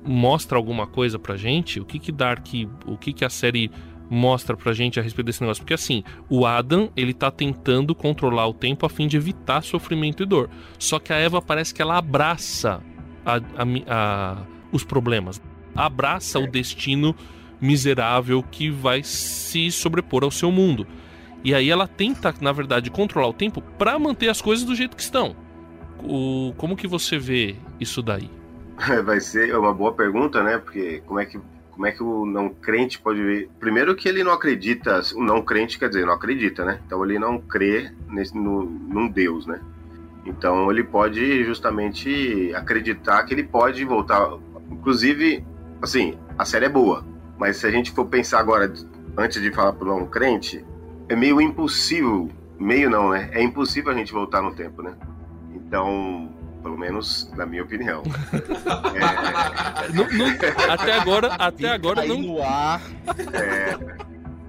[SPEAKER 3] mostra alguma coisa pra gente? O que que Dark, o que que a série mostra pra gente a respeito desse negócio? Porque assim, o Adam, ele tá tentando controlar o tempo a fim de evitar sofrimento e dor. Só que a Eva parece que ela abraça a, a, a, os problemas. Abraça o destino miserável que vai se sobrepor ao seu mundo. E aí ela tenta, na verdade, controlar o tempo para manter as coisas do jeito que estão. O, como que você vê isso daí? <laughs>
[SPEAKER 5] Vai ser uma boa pergunta, né? Porque como é que como é que o não crente pode ver? Primeiro que ele não acredita, o não crente quer dizer, não acredita, né? Então ele não crê nesse, no, num Deus, né? Então ele pode justamente acreditar que ele pode voltar. Inclusive, assim, a série é boa, mas se a gente for pensar agora, antes de falar pro não crente, é meio impossível, meio não, né? É impossível a gente voltar no tempo, né? Então, pelo menos na minha opinião. <laughs>
[SPEAKER 3] é... não, não, até agora, até agora não. No ar.
[SPEAKER 5] É,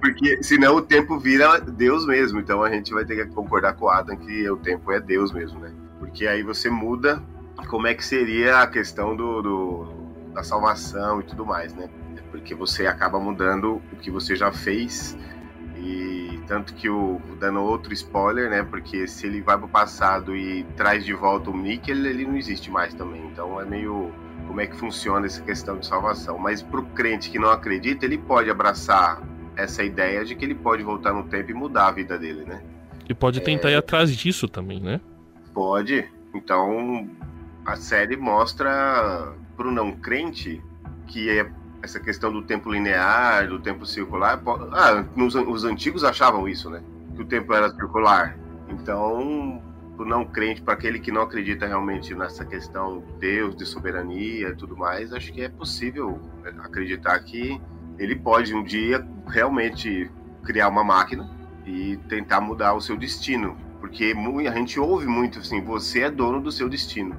[SPEAKER 5] porque senão o tempo vira Deus mesmo. Então a gente vai ter que concordar com o Adam que o tempo é Deus mesmo, né? Porque aí você muda como é que seria a questão do, do da salvação e tudo mais, né? Porque você acaba mudando o que você já fez e tanto que o dando outro spoiler, né? Porque se ele vai pro passado e traz de volta o Mickey, ele, ele não existe mais também. Então é meio como é que funciona essa questão de salvação. Mas pro crente que não acredita, ele pode abraçar essa ideia de que ele pode voltar no tempo e mudar a vida dele, né?
[SPEAKER 3] E pode tentar é... ir atrás disso também, né?
[SPEAKER 5] Pode. Então a série mostra pro não crente que é essa questão do tempo linear, do tempo circular. Ah, nos, os antigos achavam isso, né? Que o tempo era circular. Então, o não crente, para aquele que não acredita realmente nessa questão de Deus, de soberania e tudo mais, acho que é possível acreditar que ele pode um dia realmente criar uma máquina e tentar mudar o seu destino. Porque a gente ouve muito assim, você é dono do seu destino.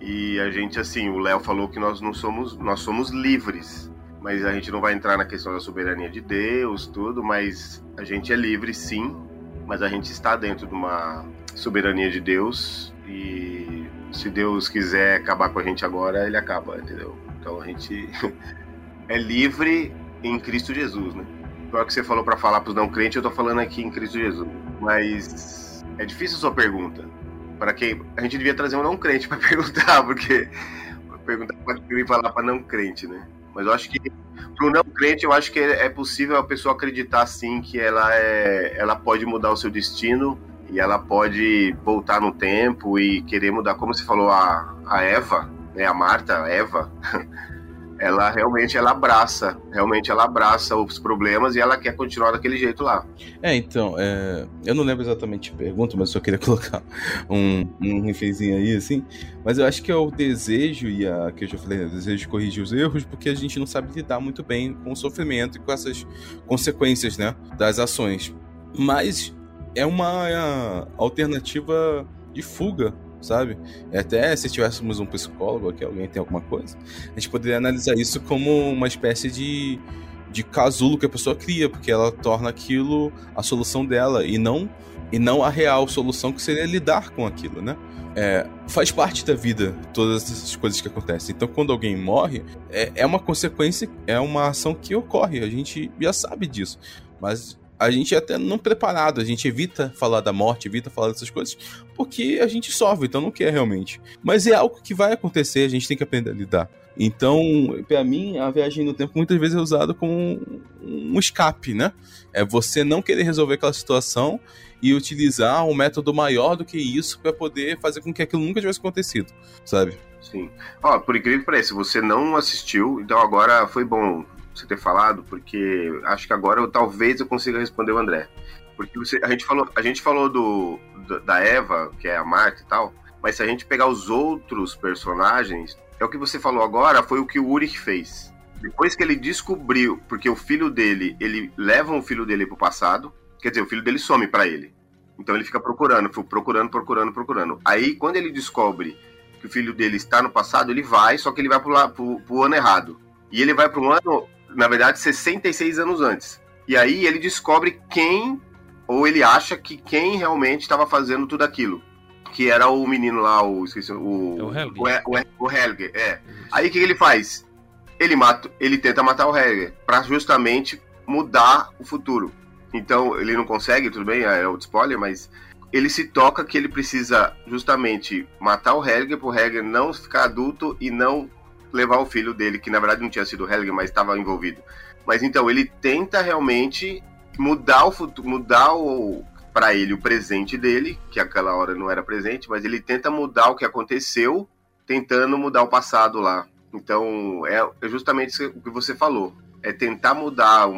[SPEAKER 5] E a gente, assim, o Léo falou que nós não somos, nós somos livres. Mas a gente não vai entrar na questão da soberania de Deus, tudo, mas a gente é livre sim, mas a gente está dentro de uma soberania de Deus e se Deus quiser acabar com a gente agora, ele acaba, entendeu? Então a gente <laughs> é livre em Cristo Jesus, né? Pior que você falou para falar para os não crentes, eu tô falando aqui em Cristo Jesus. Mas é difícil a sua pergunta. Para quem a gente devia trazer um não crente para <laughs> perguntar, porque perguntar para falar para não crente, né? Mas eu acho que para o não crente, eu acho que é possível a pessoa acreditar sim que ela é, ela pode mudar o seu destino e ela pode voltar no tempo e querer mudar, como você falou a, a Eva, né, a Marta, a Eva, <laughs> ela realmente ela abraça, realmente ela abraça os problemas e ela quer continuar daquele jeito lá.
[SPEAKER 2] É, então, é, eu não lembro exatamente a pergunta, mas só queria <laughs> colocar um, um referezinho aí, assim. Mas eu acho que é o desejo, e a que eu já falei, né, o desejo de corrigir os erros, porque a gente não sabe lidar muito bem com o sofrimento e com essas consequências, né, das ações. Mas é uma alternativa de fuga sabe? E até se tivéssemos um psicólogo aqui, alguém tem alguma coisa, a gente poderia analisar isso como uma espécie de, de casulo que a pessoa cria, porque ela torna aquilo a solução dela e não e não a real solução que seria lidar com aquilo, né? É, faz parte da vida todas essas coisas que acontecem. Então, quando alguém morre, é, é uma consequência, é uma ação que ocorre. A gente já sabe disso. Mas a gente é até não preparado, a gente evita falar da morte, evita falar dessas coisas, porque a gente sofre, então não quer realmente. Mas é algo que vai acontecer, a gente tem que aprender a lidar. Então, para mim, a viagem no tempo muitas vezes é usada como um escape, né? É você não querer resolver aquela situação e utilizar um método maior do que isso para poder fazer com que aquilo nunca tivesse acontecido, sabe?
[SPEAKER 5] Sim. Ó, por incrível que pareça, você não assistiu, então agora foi bom você ter falado, porque acho que agora eu, talvez eu consiga responder o André. Porque você, a gente falou, a gente falou do, da Eva, que é a Marta e tal, mas se a gente pegar os outros personagens, é o que você falou agora, foi o que o Ulrich fez. Depois que ele descobriu, porque o filho dele, ele leva o filho dele pro passado, quer dizer, o filho dele some para ele. Então ele fica procurando, procurando, procurando, procurando. Aí quando ele descobre que o filho dele está no passado, ele vai, só que ele vai pro, pro, pro ano errado. E ele vai pro ano na verdade, 66 anos antes. E aí ele descobre quem, ou ele acha que quem realmente estava fazendo tudo aquilo. Que era o menino lá, o. Esqueci, o. É o Helge. O, o, o Helge, é. Aí o que, que ele faz? Ele, mata, ele tenta matar o Helge, para justamente mudar o futuro. Então, ele não consegue, tudo bem, é outro spoiler, mas ele se toca que ele precisa justamente matar o Helge para o Helge não ficar adulto e não levar o filho dele, que na verdade não tinha sido Helga, mas estava envolvido. Mas então ele tenta realmente mudar o futuro, mudar o para ele o presente dele, que aquela hora não era presente, mas ele tenta mudar o que aconteceu, tentando mudar o passado lá. Então é, é justamente o que você falou, é tentar mudar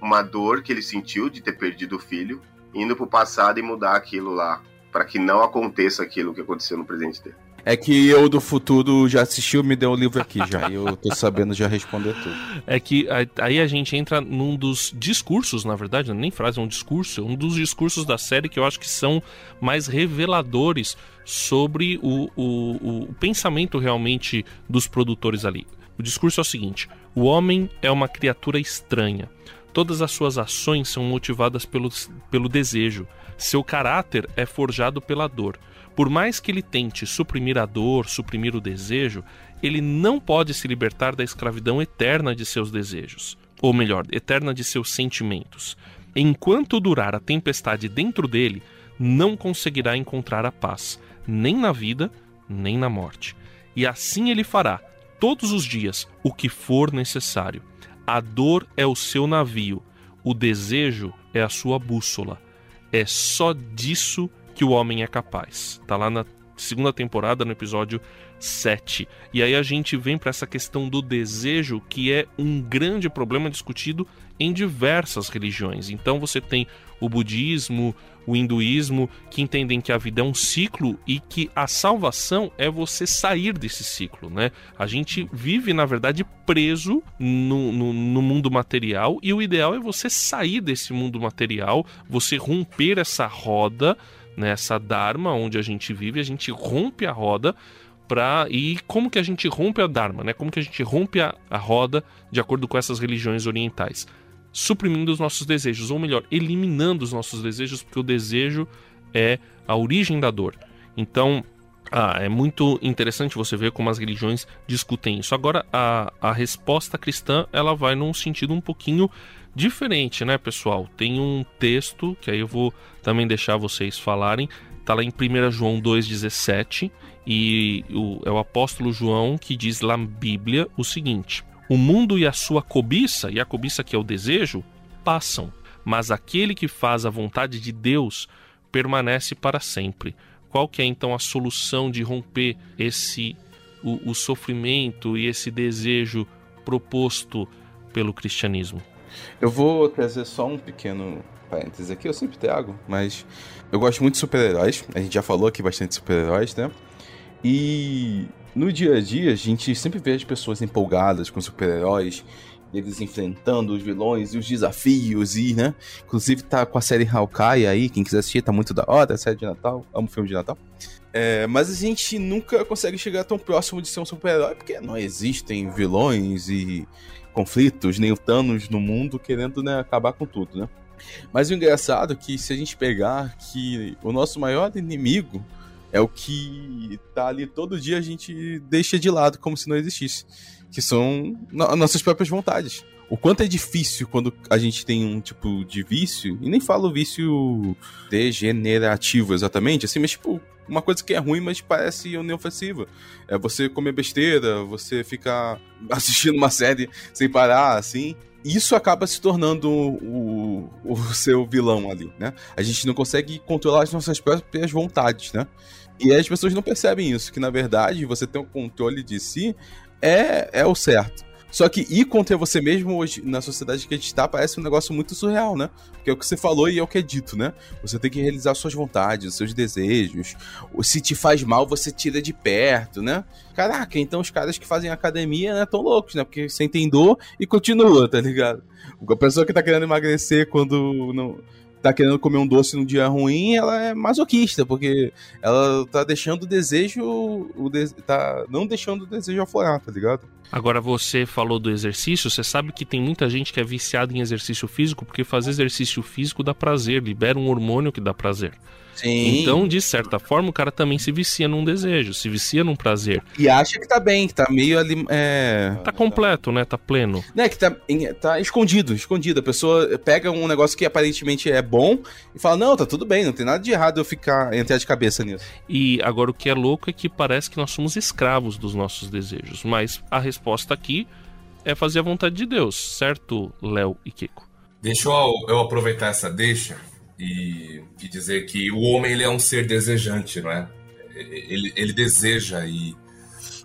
[SPEAKER 5] uma dor que ele sentiu de ter perdido o filho, indo para o passado e mudar aquilo lá, para que não aconteça aquilo que aconteceu no presente dele.
[SPEAKER 2] É que eu do futuro já assistiu, me deu o livro aqui já. E eu tô sabendo já responder tudo.
[SPEAKER 3] É que aí a gente entra num dos discursos, na verdade, nem frase, é um discurso, um dos discursos da série que eu acho que são mais reveladores sobre o, o, o pensamento realmente dos produtores ali. O discurso é o seguinte: o homem é uma criatura estranha. Todas as suas ações são motivadas pelo, pelo desejo. Seu caráter é forjado pela dor. Por mais que ele tente suprimir a dor, suprimir o desejo, ele não pode se libertar da escravidão eterna de seus desejos, ou melhor, eterna de seus sentimentos. Enquanto durar a tempestade dentro dele, não conseguirá encontrar a paz, nem na vida, nem na morte. E assim ele fará, todos os dias, o que for necessário. A dor é o seu navio, o desejo é a sua bússola. É só disso que que o homem é capaz. Tá lá na segunda temporada, no episódio 7. E aí a gente vem para essa questão do desejo, que é um grande problema discutido em diversas religiões. Então você tem o budismo, o hinduísmo, que entendem que a vida é um ciclo e que a salvação é você sair desse ciclo, né? A gente vive, na verdade, preso no, no, no mundo material e o ideal é você sair desse mundo material, você romper essa roda, né, essa dharma onde a gente vive, a gente rompe a roda para e como que a gente rompe a dharma, né? Como que a gente rompe a, a roda de acordo com essas religiões orientais? Suprimindo os nossos desejos, ou melhor, eliminando os nossos desejos, porque o desejo é a origem da dor. Então, ah, é muito interessante você ver como as religiões discutem isso. Agora, a, a resposta cristã ela vai num sentido um pouquinho diferente, né, pessoal? Tem um texto que aí eu vou também deixar vocês falarem. Tá lá em 1 João 2,17 e o, é o apóstolo João que diz lá na Bíblia o seguinte: O mundo e a sua cobiça, e a cobiça que é o desejo, passam, mas aquele que faz a vontade de Deus permanece para sempre. Qual que é então a solução de romper esse o, o sofrimento e esse desejo proposto pelo cristianismo?
[SPEAKER 2] Eu vou trazer só um pequeno parênteses aqui, eu sempre trago, mas eu gosto muito de super-heróis. A gente já falou aqui bastante de super-heróis, né? E no dia a dia, a gente sempre vê as pessoas empolgadas com super-heróis, eles enfrentando os vilões e os desafios, e, né? Inclusive tá com a série Hawkeye aí, quem quiser assistir, tá muito da hora, série de Natal, amo filme de Natal. É, mas a gente nunca consegue chegar tão próximo de ser um super-herói, porque não existem vilões e conflitos, nem o Thanos no mundo querendo né, acabar com tudo, né? Mas o engraçado é que se a gente pegar que o nosso maior inimigo é o que tá ali todo dia a gente deixa de lado como se não existisse, que são no nossas próprias vontades. O quanto é difícil quando a gente tem um tipo de vício, e nem falo vício degenerativo exatamente, assim, mas tipo, uma coisa que é ruim, mas parece inofensiva. É você comer besteira, você ficar <laughs> assistindo uma série sem parar, assim isso acaba se tornando o, o, seu vilão ali, né? A gente não consegue controlar as nossas próprias vontades, né? E as pessoas não percebem isso, que na verdade você ter o controle de si é, é o certo. Só que ir contra você mesmo hoje, na sociedade que a gente está, parece um negócio muito surreal, né? Porque é o que você falou e é o que é dito, né? Você tem que realizar suas vontades, seus desejos. Se te faz mal, você tira de perto, né? Caraca, então os caras que fazem academia, né, tão loucos, né? Porque sentem dor e continua, tá ligado? A pessoa que tá querendo emagrecer quando não tá querendo comer um doce num dia ruim, ela é masoquista, porque ela tá deixando o desejo. O de... tá não deixando o desejo aflorar, tá ligado?
[SPEAKER 3] Agora você falou do exercício, você sabe que tem muita gente que é viciada em exercício físico porque fazer exercício físico dá prazer, libera um hormônio que dá prazer.
[SPEAKER 2] Sim.
[SPEAKER 3] Então, de certa forma, o cara também se vicia num desejo, se vicia num prazer.
[SPEAKER 2] E acha que tá bem, que tá meio ali. É...
[SPEAKER 3] Tá completo, né? Tá pleno.
[SPEAKER 2] Né, que tá, tá escondido, escondido. A pessoa pega um negócio que aparentemente é bom e fala: Não, tá tudo bem, não tem nada de errado eu ficar entrar de cabeça nisso.
[SPEAKER 3] E agora o que é louco é que parece que nós somos escravos dos nossos desejos. Mas a resposta aqui é fazer a vontade de Deus, certo, Léo e Kiko?
[SPEAKER 4] Deixa eu, eu aproveitar essa deixa e, e, dizer que o homem ele é um ser desejante, não é? Ele, ele deseja e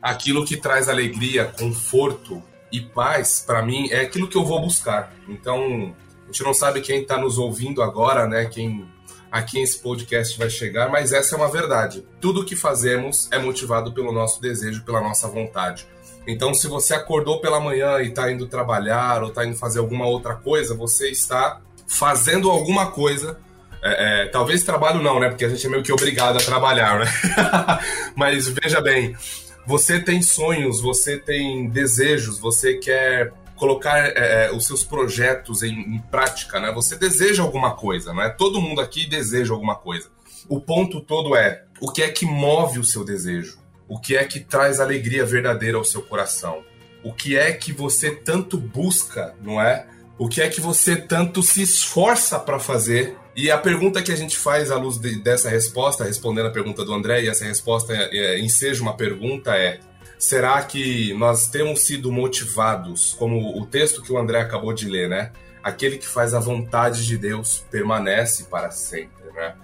[SPEAKER 4] aquilo que traz alegria, conforto e paz, para mim, é aquilo que eu vou buscar. Então, a gente não sabe quem está nos ouvindo agora, né? Quem a quem esse podcast vai chegar, mas essa é uma verdade. Tudo que fazemos é motivado pelo nosso desejo, pela nossa vontade. Então, se você acordou pela manhã e está indo trabalhar ou está indo fazer alguma outra coisa, você está fazendo alguma coisa. É, é, talvez trabalho não, né? Porque a gente é meio que obrigado a trabalhar, né? <laughs> Mas veja bem, você tem sonhos, você tem desejos, você quer colocar é, é, os seus projetos em, em, prática, né? Você deseja alguma coisa, não é? Todo mundo aqui deseja alguma coisa. O ponto todo é o que é que move o seu desejo, o que é que traz alegria verdadeira ao seu coração, o que é que você tanto busca, não é? O que é que você tanto se esforça para fazer? E a pergunta que a gente faz à luz de, dessa resposta, respondendo a pergunta do André, e essa resposta é, é, enseja uma pergunta é: será que nós temos sido motivados, como o texto que o André acabou de ler, né? Aquele que faz a vontade de Deus permanece para sempre, né?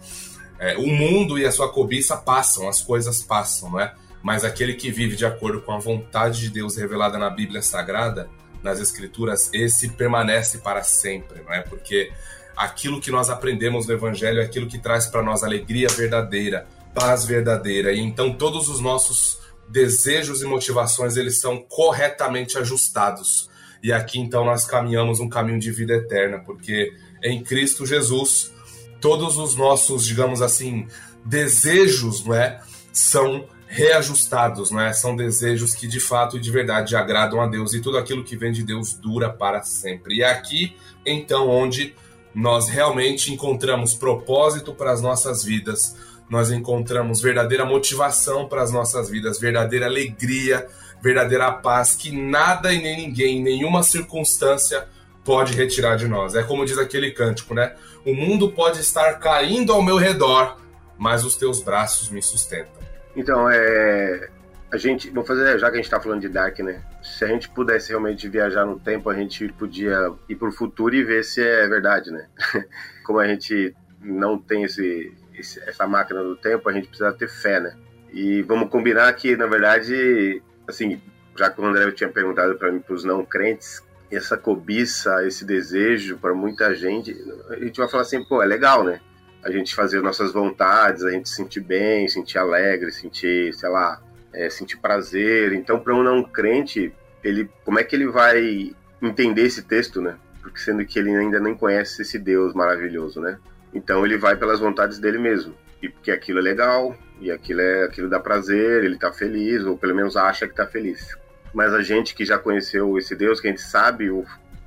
[SPEAKER 4] É, o mundo e a sua cobiça passam, as coisas passam, não é? Mas aquele que vive de acordo com a vontade de Deus revelada na Bíblia Sagrada nas Escrituras, esse permanece para sempre, não é? Porque aquilo que nós aprendemos no Evangelho é aquilo que traz para nós alegria verdadeira, paz verdadeira. E então todos os nossos desejos e motivações eles são corretamente ajustados. E aqui então nós caminhamos um caminho de vida eterna, porque em Cristo Jesus todos os nossos, digamos assim, desejos, não é, são reajustados, não é? São desejos que de fato e de verdade agradam a Deus e tudo aquilo que vem de Deus dura para sempre. E é aqui então onde nós realmente encontramos propósito para as nossas vidas, nós encontramos verdadeira motivação para as nossas vidas, verdadeira alegria, verdadeira paz que nada e nem ninguém, nenhuma circunstância pode retirar de nós. É como diz aquele cântico, né? O mundo pode estar caindo ao meu redor, mas os teus braços me sustentam.
[SPEAKER 5] Então, é. A gente. Vou fazer, já que a gente tá falando de Dark, né? Se a gente pudesse realmente viajar no tempo, a gente podia ir pro futuro e ver se é verdade, né? <laughs> Como a gente não tem esse, esse, essa máquina do tempo, a gente precisa ter fé, né? E vamos combinar que, na verdade, assim, já que o André tinha perguntado para mim, para os não crentes, essa cobiça, esse desejo para muita gente, a gente vai falar assim, pô, é legal, né? A gente fazer nossas vontades, a gente sentir bem, sentir alegre, sentir, sei lá, é, sentir prazer. Então, para um não crente, ele, como é que ele vai entender esse texto, né? Porque sendo que ele ainda nem conhece esse Deus maravilhoso, né? Então ele vai pelas vontades dele mesmo. E porque aquilo é legal, e aquilo é aquilo dá prazer, ele tá feliz, ou pelo menos acha que tá feliz. Mas a gente que já conheceu esse Deus, que a gente sabe o,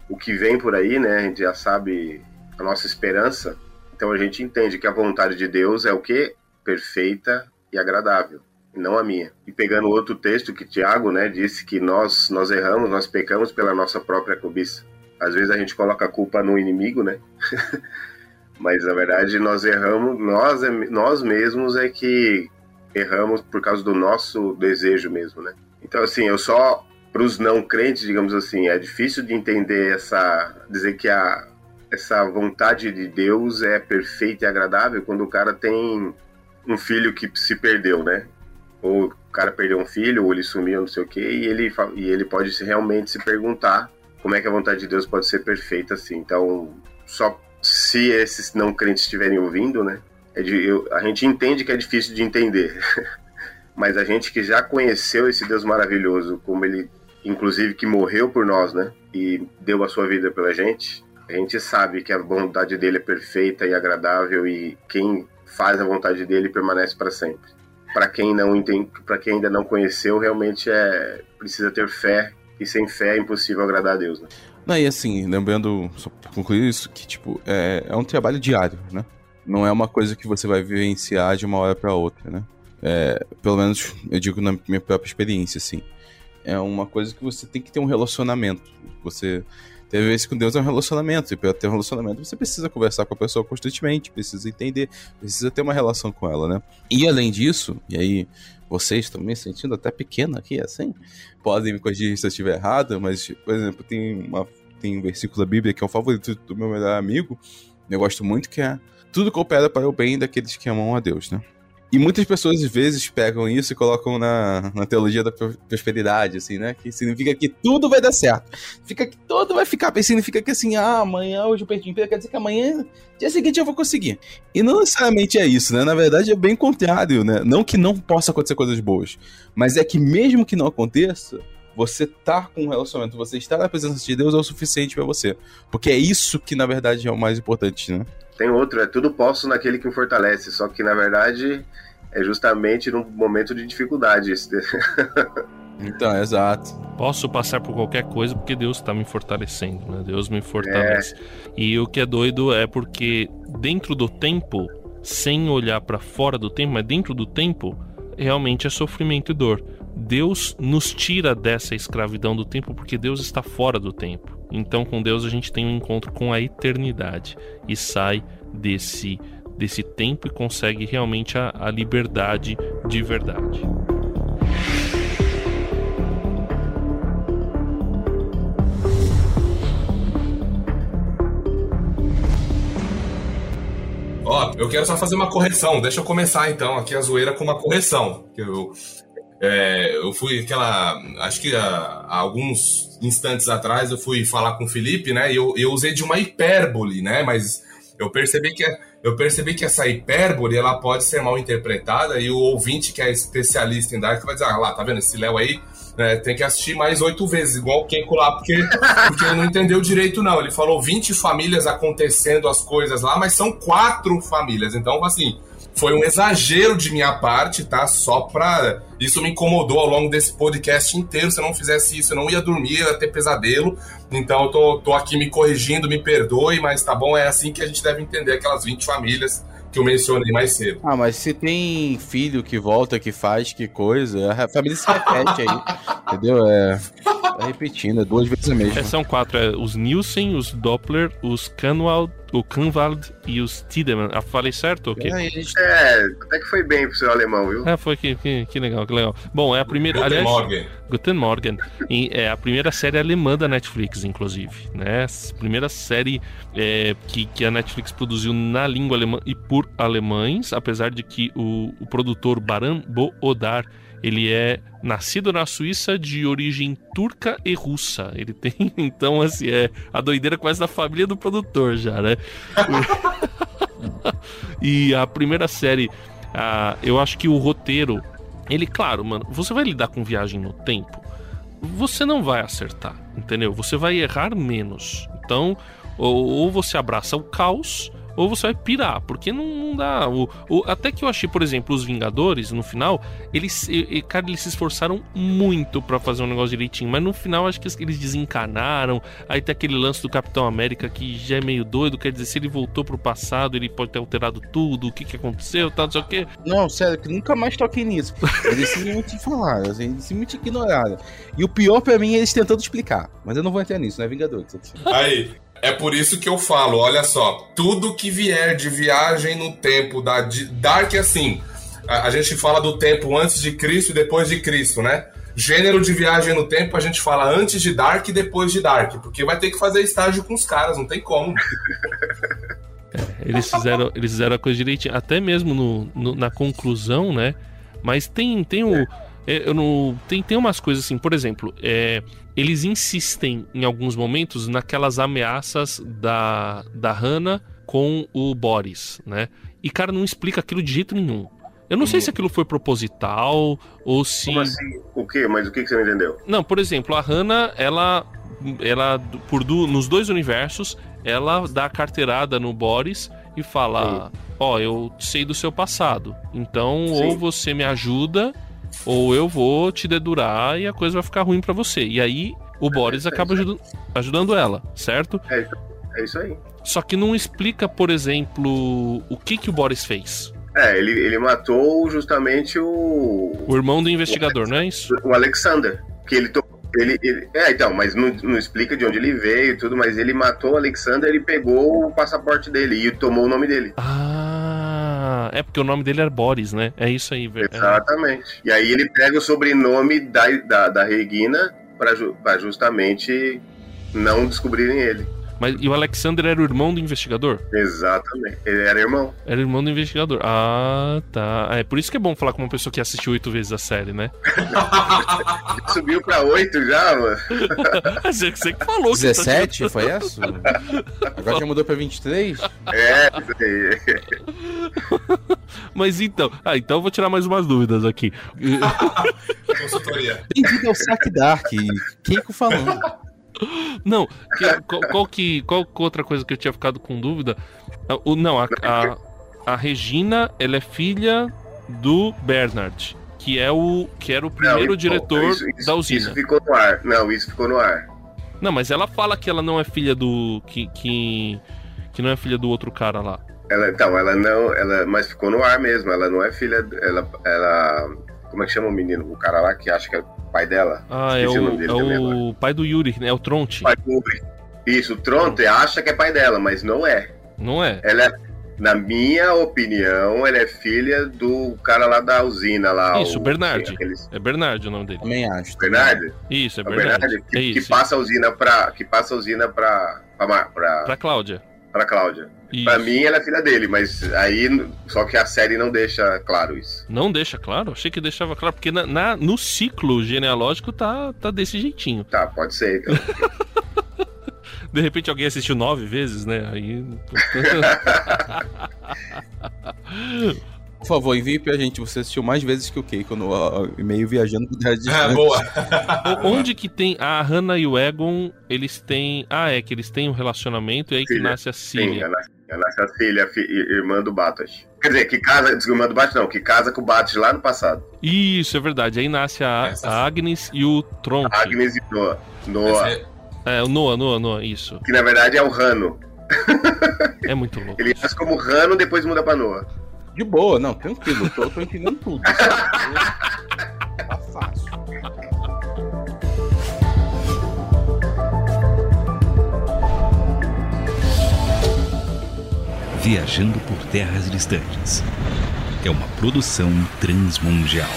[SPEAKER 5] o que vem por aí, né? A gente já sabe a nossa esperança. Então a gente entende que a vontade de Deus é o que? Perfeita e agradável, e não a minha. E pegando outro texto que Tiago, né, disse que nós nós erramos, nós pecamos pela nossa própria cobiça. Às vezes a gente coloca a culpa no inimigo, né? <laughs> Mas na verdade nós erramos, nós, nós mesmos é que erramos por causa do nosso desejo mesmo, né? Então assim, eu só para os não crentes, digamos assim, é difícil de entender essa dizer que a essa vontade de Deus é perfeita e agradável quando o cara tem um filho que se perdeu, né? Ou o cara perdeu um filho, ou ele sumiu, não sei o quê, e ele, e ele pode realmente se perguntar como é que a vontade de Deus pode ser perfeita assim. Então, só se esses não crentes estiverem ouvindo, né? É de, eu, a gente entende que é difícil de entender, <laughs> mas a gente que já conheceu esse Deus maravilhoso, como ele, inclusive, que morreu por nós, né? E deu a sua vida pela gente, a gente sabe que a vontade dele é perfeita e agradável e quem faz a vontade dele permanece para sempre. Para quem não entende, para quem ainda não conheceu, realmente é precisa ter fé e sem fé é impossível agradar a Deus, né?
[SPEAKER 2] Não, e assim, lembrando, só pra concluir isso, que, tipo, é, é um trabalho diário, né? Não é uma coisa que você vai vivenciar de uma hora para outra, né? É, pelo menos, eu digo na minha própria experiência, assim. É uma coisa que você tem que ter um relacionamento. Você ter vezes com Deus é um relacionamento. E para ter um relacionamento, você precisa conversar com a pessoa constantemente, precisa entender, precisa ter uma relação com ela, né? E além disso, e aí vocês estão me sentindo até pequeno aqui, assim, podem me corrigir se eu estiver errado, mas, por exemplo, tem, uma, tem um versículo da Bíblia que é o favorito do meu melhor amigo, eu gosto muito, que é tudo coopera para o bem daqueles que amam a Deus, né? E muitas pessoas, às vezes, pegam isso e colocam na, na teologia da prosperidade, assim, né? Que significa que tudo vai dar certo. Fica que tudo vai ficar bem. Significa que, assim, ah, amanhã hoje eu perdi emprego, quer dizer que amanhã, dia seguinte eu vou conseguir. E não necessariamente é isso, né? Na verdade, é bem contrário, né? Não que não possa acontecer coisas boas, mas é que mesmo que não aconteça, você estar tá com um relacionamento, você estar na presença de Deus é o suficiente para você. Porque é isso que, na verdade, é o mais importante, né?
[SPEAKER 5] Tem outro, é tudo posso naquele que me fortalece, só que na verdade é justamente num momento de dificuldade. <laughs>
[SPEAKER 2] então, exato.
[SPEAKER 3] Posso passar por qualquer coisa porque Deus está me fortalecendo, né? Deus me fortalece. É. E o que é doido é porque dentro do tempo, sem olhar para fora do tempo, mas dentro do tempo, realmente é sofrimento e dor. Deus nos tira dessa escravidão do tempo porque Deus está fora do tempo. Então, com Deus, a gente tem um encontro com a eternidade e sai desse, desse tempo e consegue realmente a, a liberdade de verdade.
[SPEAKER 4] Ó, eu quero só fazer uma correção. Deixa eu começar então aqui a zoeira com uma correção. Eu, é, eu fui aquela. Acho que há, há, alguns instantes atrás eu fui falar com o Felipe, né? E eu, eu usei de uma hipérbole, né? Mas Eu percebi que eu percebi que essa hipérbole ela pode ser mal interpretada e o ouvinte que é especialista em Dark vai dizer, ah lá, tá vendo esse Léo aí? É, tem que assistir mais oito vezes, igual o Kenko lá, porque, porque ele não entendeu direito, não. Ele falou 20 famílias acontecendo as coisas lá, mas são quatro famílias. Então, assim, foi um exagero de minha parte, tá? Só pra. Isso me incomodou ao longo desse podcast inteiro. Se eu não fizesse isso, eu não ia dormir, ia ter pesadelo. Então eu tô, tô aqui me corrigindo, me perdoe, mas tá bom, é assim que a gente deve entender aquelas 20 famílias que eu mencionei mais cedo.
[SPEAKER 2] Ah, mas se tem filho que volta, que faz, que coisa, a família se repete aí. <laughs> entendeu? É. Tá repetindo, é duas vezes a mesma.
[SPEAKER 3] É, são quatro: é, os Nielsen, os Doppler, os Canwald, o Kanwald e os Tiedemann. Ah, falei certo? Okay.
[SPEAKER 5] É, é, até que foi bem pro seu alemão, viu?
[SPEAKER 3] É, foi que, que, que legal, que legal. Bom, é a primeira.
[SPEAKER 4] Guten
[SPEAKER 3] aliás,
[SPEAKER 4] Morgen.
[SPEAKER 3] Guten Morgen. E é a primeira série alemã da Netflix, inclusive. Né? Primeira série é, que, que a Netflix produziu na língua alemã e por alemães, apesar de que o, o produtor Baran Boodar ele é nascido na Suíça de origem turca e russa. Ele tem, <laughs> então, assim, é a doideira quase da família do produtor já, né? <laughs> e a primeira série, eu acho que o roteiro, ele, claro, mano, você vai lidar com viagem no tempo, você não vai acertar, entendeu? Você vai errar menos. Então, ou, ou você abraça o caos ou você vai pirar, porque não, não dá. O, o, até que eu achei, por exemplo, os Vingadores, no final, eles, cara, eles se esforçaram muito para fazer um negócio direitinho, mas no final acho que eles desencanaram. Aí tem aquele lance do Capitão América que já é meio doido, quer dizer, se ele voltou pro passado, ele pode ter alterado tudo, o que que aconteceu, tal, não sei o quê.
[SPEAKER 2] Não, sério, que nunca mais toquei nisso. Eles simplesmente <laughs> falaram, assim, eles simplesmente ignoraram. E o pior para mim é eles tentando explicar, mas eu não vou entrar nisso, não é Vingadores.
[SPEAKER 4] Aí, é por isso que eu falo, olha só, tudo que vier de viagem no tempo da Dark assim, a, a, gente fala do tempo antes de Cristo e depois de Cristo, né? Gênero de viagem no tempo a gente fala antes de Dark e depois de Dark, porque vai ter que fazer estágio com os caras, não tem como.
[SPEAKER 3] É, eles fizeram, eles fizeram a coisa direitinho, até mesmo no, no, na conclusão, né? Mas tem, tem o. eu não, tem, tem umas coisas assim, por exemplo, é, eles insistem em alguns momentos naquelas ameaças da, da Hannah com o Boris, né? E cara não explica aquilo de jeito nenhum. Eu não sei se aquilo foi proposital ou se.
[SPEAKER 5] Como assim? O quê? Mas o que, que você não entendeu?
[SPEAKER 3] Não, por exemplo, a Hannah, ela. Ela, por do, nos dois universos, ela dá a carteirada no Boris e fala: Ó, oh, eu sei do seu passado. Então, Sim. ou você me ajuda ou eu vou te dedurar e a coisa vai ficar ruim para você. E aí o Boris é, acaba ajudando, ajudando ela, certo?
[SPEAKER 5] É, é isso aí.
[SPEAKER 3] Só que não explica, por exemplo, o que, que o Boris fez.
[SPEAKER 5] É, ele, ele matou justamente o.
[SPEAKER 3] O irmão do investigador, o não é isso?
[SPEAKER 5] O Alexander. Que ele, ele, ele, é, então, mas não, não, explica de onde ele veio e tudo, mas ele matou o Alexander e pegou o passaporte dele e tomou o nome dele.
[SPEAKER 3] Ah, é porque o nome dele era Boris, né? É isso aí, velho.
[SPEAKER 5] Exatamente. E aí ele pega o sobrenome da, da, da Regina para justamente não descobrirem ele.
[SPEAKER 3] Mas, e o Alexander era o irmão do investigador?
[SPEAKER 5] Exatamente. Ele era irmão.
[SPEAKER 3] Era irmão do investigador. Ah, tá. É por isso que é bom falar com uma pessoa que assistiu oito vezes a série, né? <laughs>
[SPEAKER 5] Subiu pra oito já, mano. <laughs>
[SPEAKER 3] Você que falou.
[SPEAKER 2] 17 que tá... foi essa? Agora já mudou pra 23?
[SPEAKER 5] É, <laughs>
[SPEAKER 3] Mas então. Ah, então eu vou tirar mais umas dúvidas aqui.
[SPEAKER 2] Consultoria. Bem-vindo ao Saque Dark. Keiko falando.
[SPEAKER 3] Não, que, qual, qual, que. Qual outra coisa que eu tinha ficado com dúvida? Ah, o, não, a, a, a, Regina, ela é filha do Bernard, que é o que era o primeiro não, diretor isso, isso,
[SPEAKER 5] da
[SPEAKER 3] usina.
[SPEAKER 5] Isso ficou no ar. Não, isso ficou no ar.
[SPEAKER 3] Não, mas ela fala que ela não é filha do. que, que, que não é filha do outro cara lá.
[SPEAKER 5] Ela, então, ela não. Ela, mas ficou no ar mesmo. Ela não é filha. Ela, ela. Como é que chama o menino? O cara lá que acha que é pai dela.
[SPEAKER 3] Ah, é o, é o pai do Yuri, né? É o Tronte. Pai do Yuri.
[SPEAKER 5] Isso, o Tronte acha que é pai dela, mas não é.
[SPEAKER 3] Não é?
[SPEAKER 5] Ela é, na minha opinião, ela é filha do cara lá da usina lá.
[SPEAKER 3] Isso, o Bernard. Aqueles... É Bernard o nome dele.
[SPEAKER 2] Também acho.
[SPEAKER 5] Bernard?
[SPEAKER 3] Isso, é, é Bernard. Bernard
[SPEAKER 5] que,
[SPEAKER 3] é isso.
[SPEAKER 5] que passa a usina pra. Que passa a usina pra. pra, pra...
[SPEAKER 3] pra Cláudia.
[SPEAKER 5] Pra Cláudia. Isso. Pra mim, ela é filha dele, mas aí. Só que a série não deixa claro isso.
[SPEAKER 3] Não deixa claro? Achei que deixava claro, porque na, na no ciclo genealógico tá, tá desse jeitinho.
[SPEAKER 5] Tá, pode ser, então. <laughs>
[SPEAKER 3] De repente alguém assistiu nove vezes, né? Aí. <laughs> <laughs>
[SPEAKER 2] Por favor, envie pra gente. Você assistiu mais vezes que o Keiko no uh, e-mail viajando por terras
[SPEAKER 4] É,
[SPEAKER 2] distantes.
[SPEAKER 4] boa. <laughs>
[SPEAKER 3] Onde que tem. A Hannah e o Egon, eles têm. Ah, é que eles têm um relacionamento e aí que
[SPEAKER 5] Filha.
[SPEAKER 3] nasce a
[SPEAKER 5] Sim,
[SPEAKER 3] Cília.
[SPEAKER 5] ela, ela é a filha, fi- irmã do Batas. Quer dizer, que casa, diz que irmã do Batas não, que casa com o Batas lá no passado.
[SPEAKER 3] Isso, é verdade. Aí nasce a, a Agnes e o Tronk.
[SPEAKER 5] Agnes e Noah. Noah,
[SPEAKER 4] Esse
[SPEAKER 3] É, o Noah, Noah, Noah, isso.
[SPEAKER 5] que na verdade é o Rano.
[SPEAKER 3] É muito louco.
[SPEAKER 5] Ele nasce como Rano, depois muda pra Noah.
[SPEAKER 2] De boa, não, tranquilo. Tô, tô entendendo tudo. <laughs> tá fácil.
[SPEAKER 1] Viajando por terras distantes. É uma produção transmundial.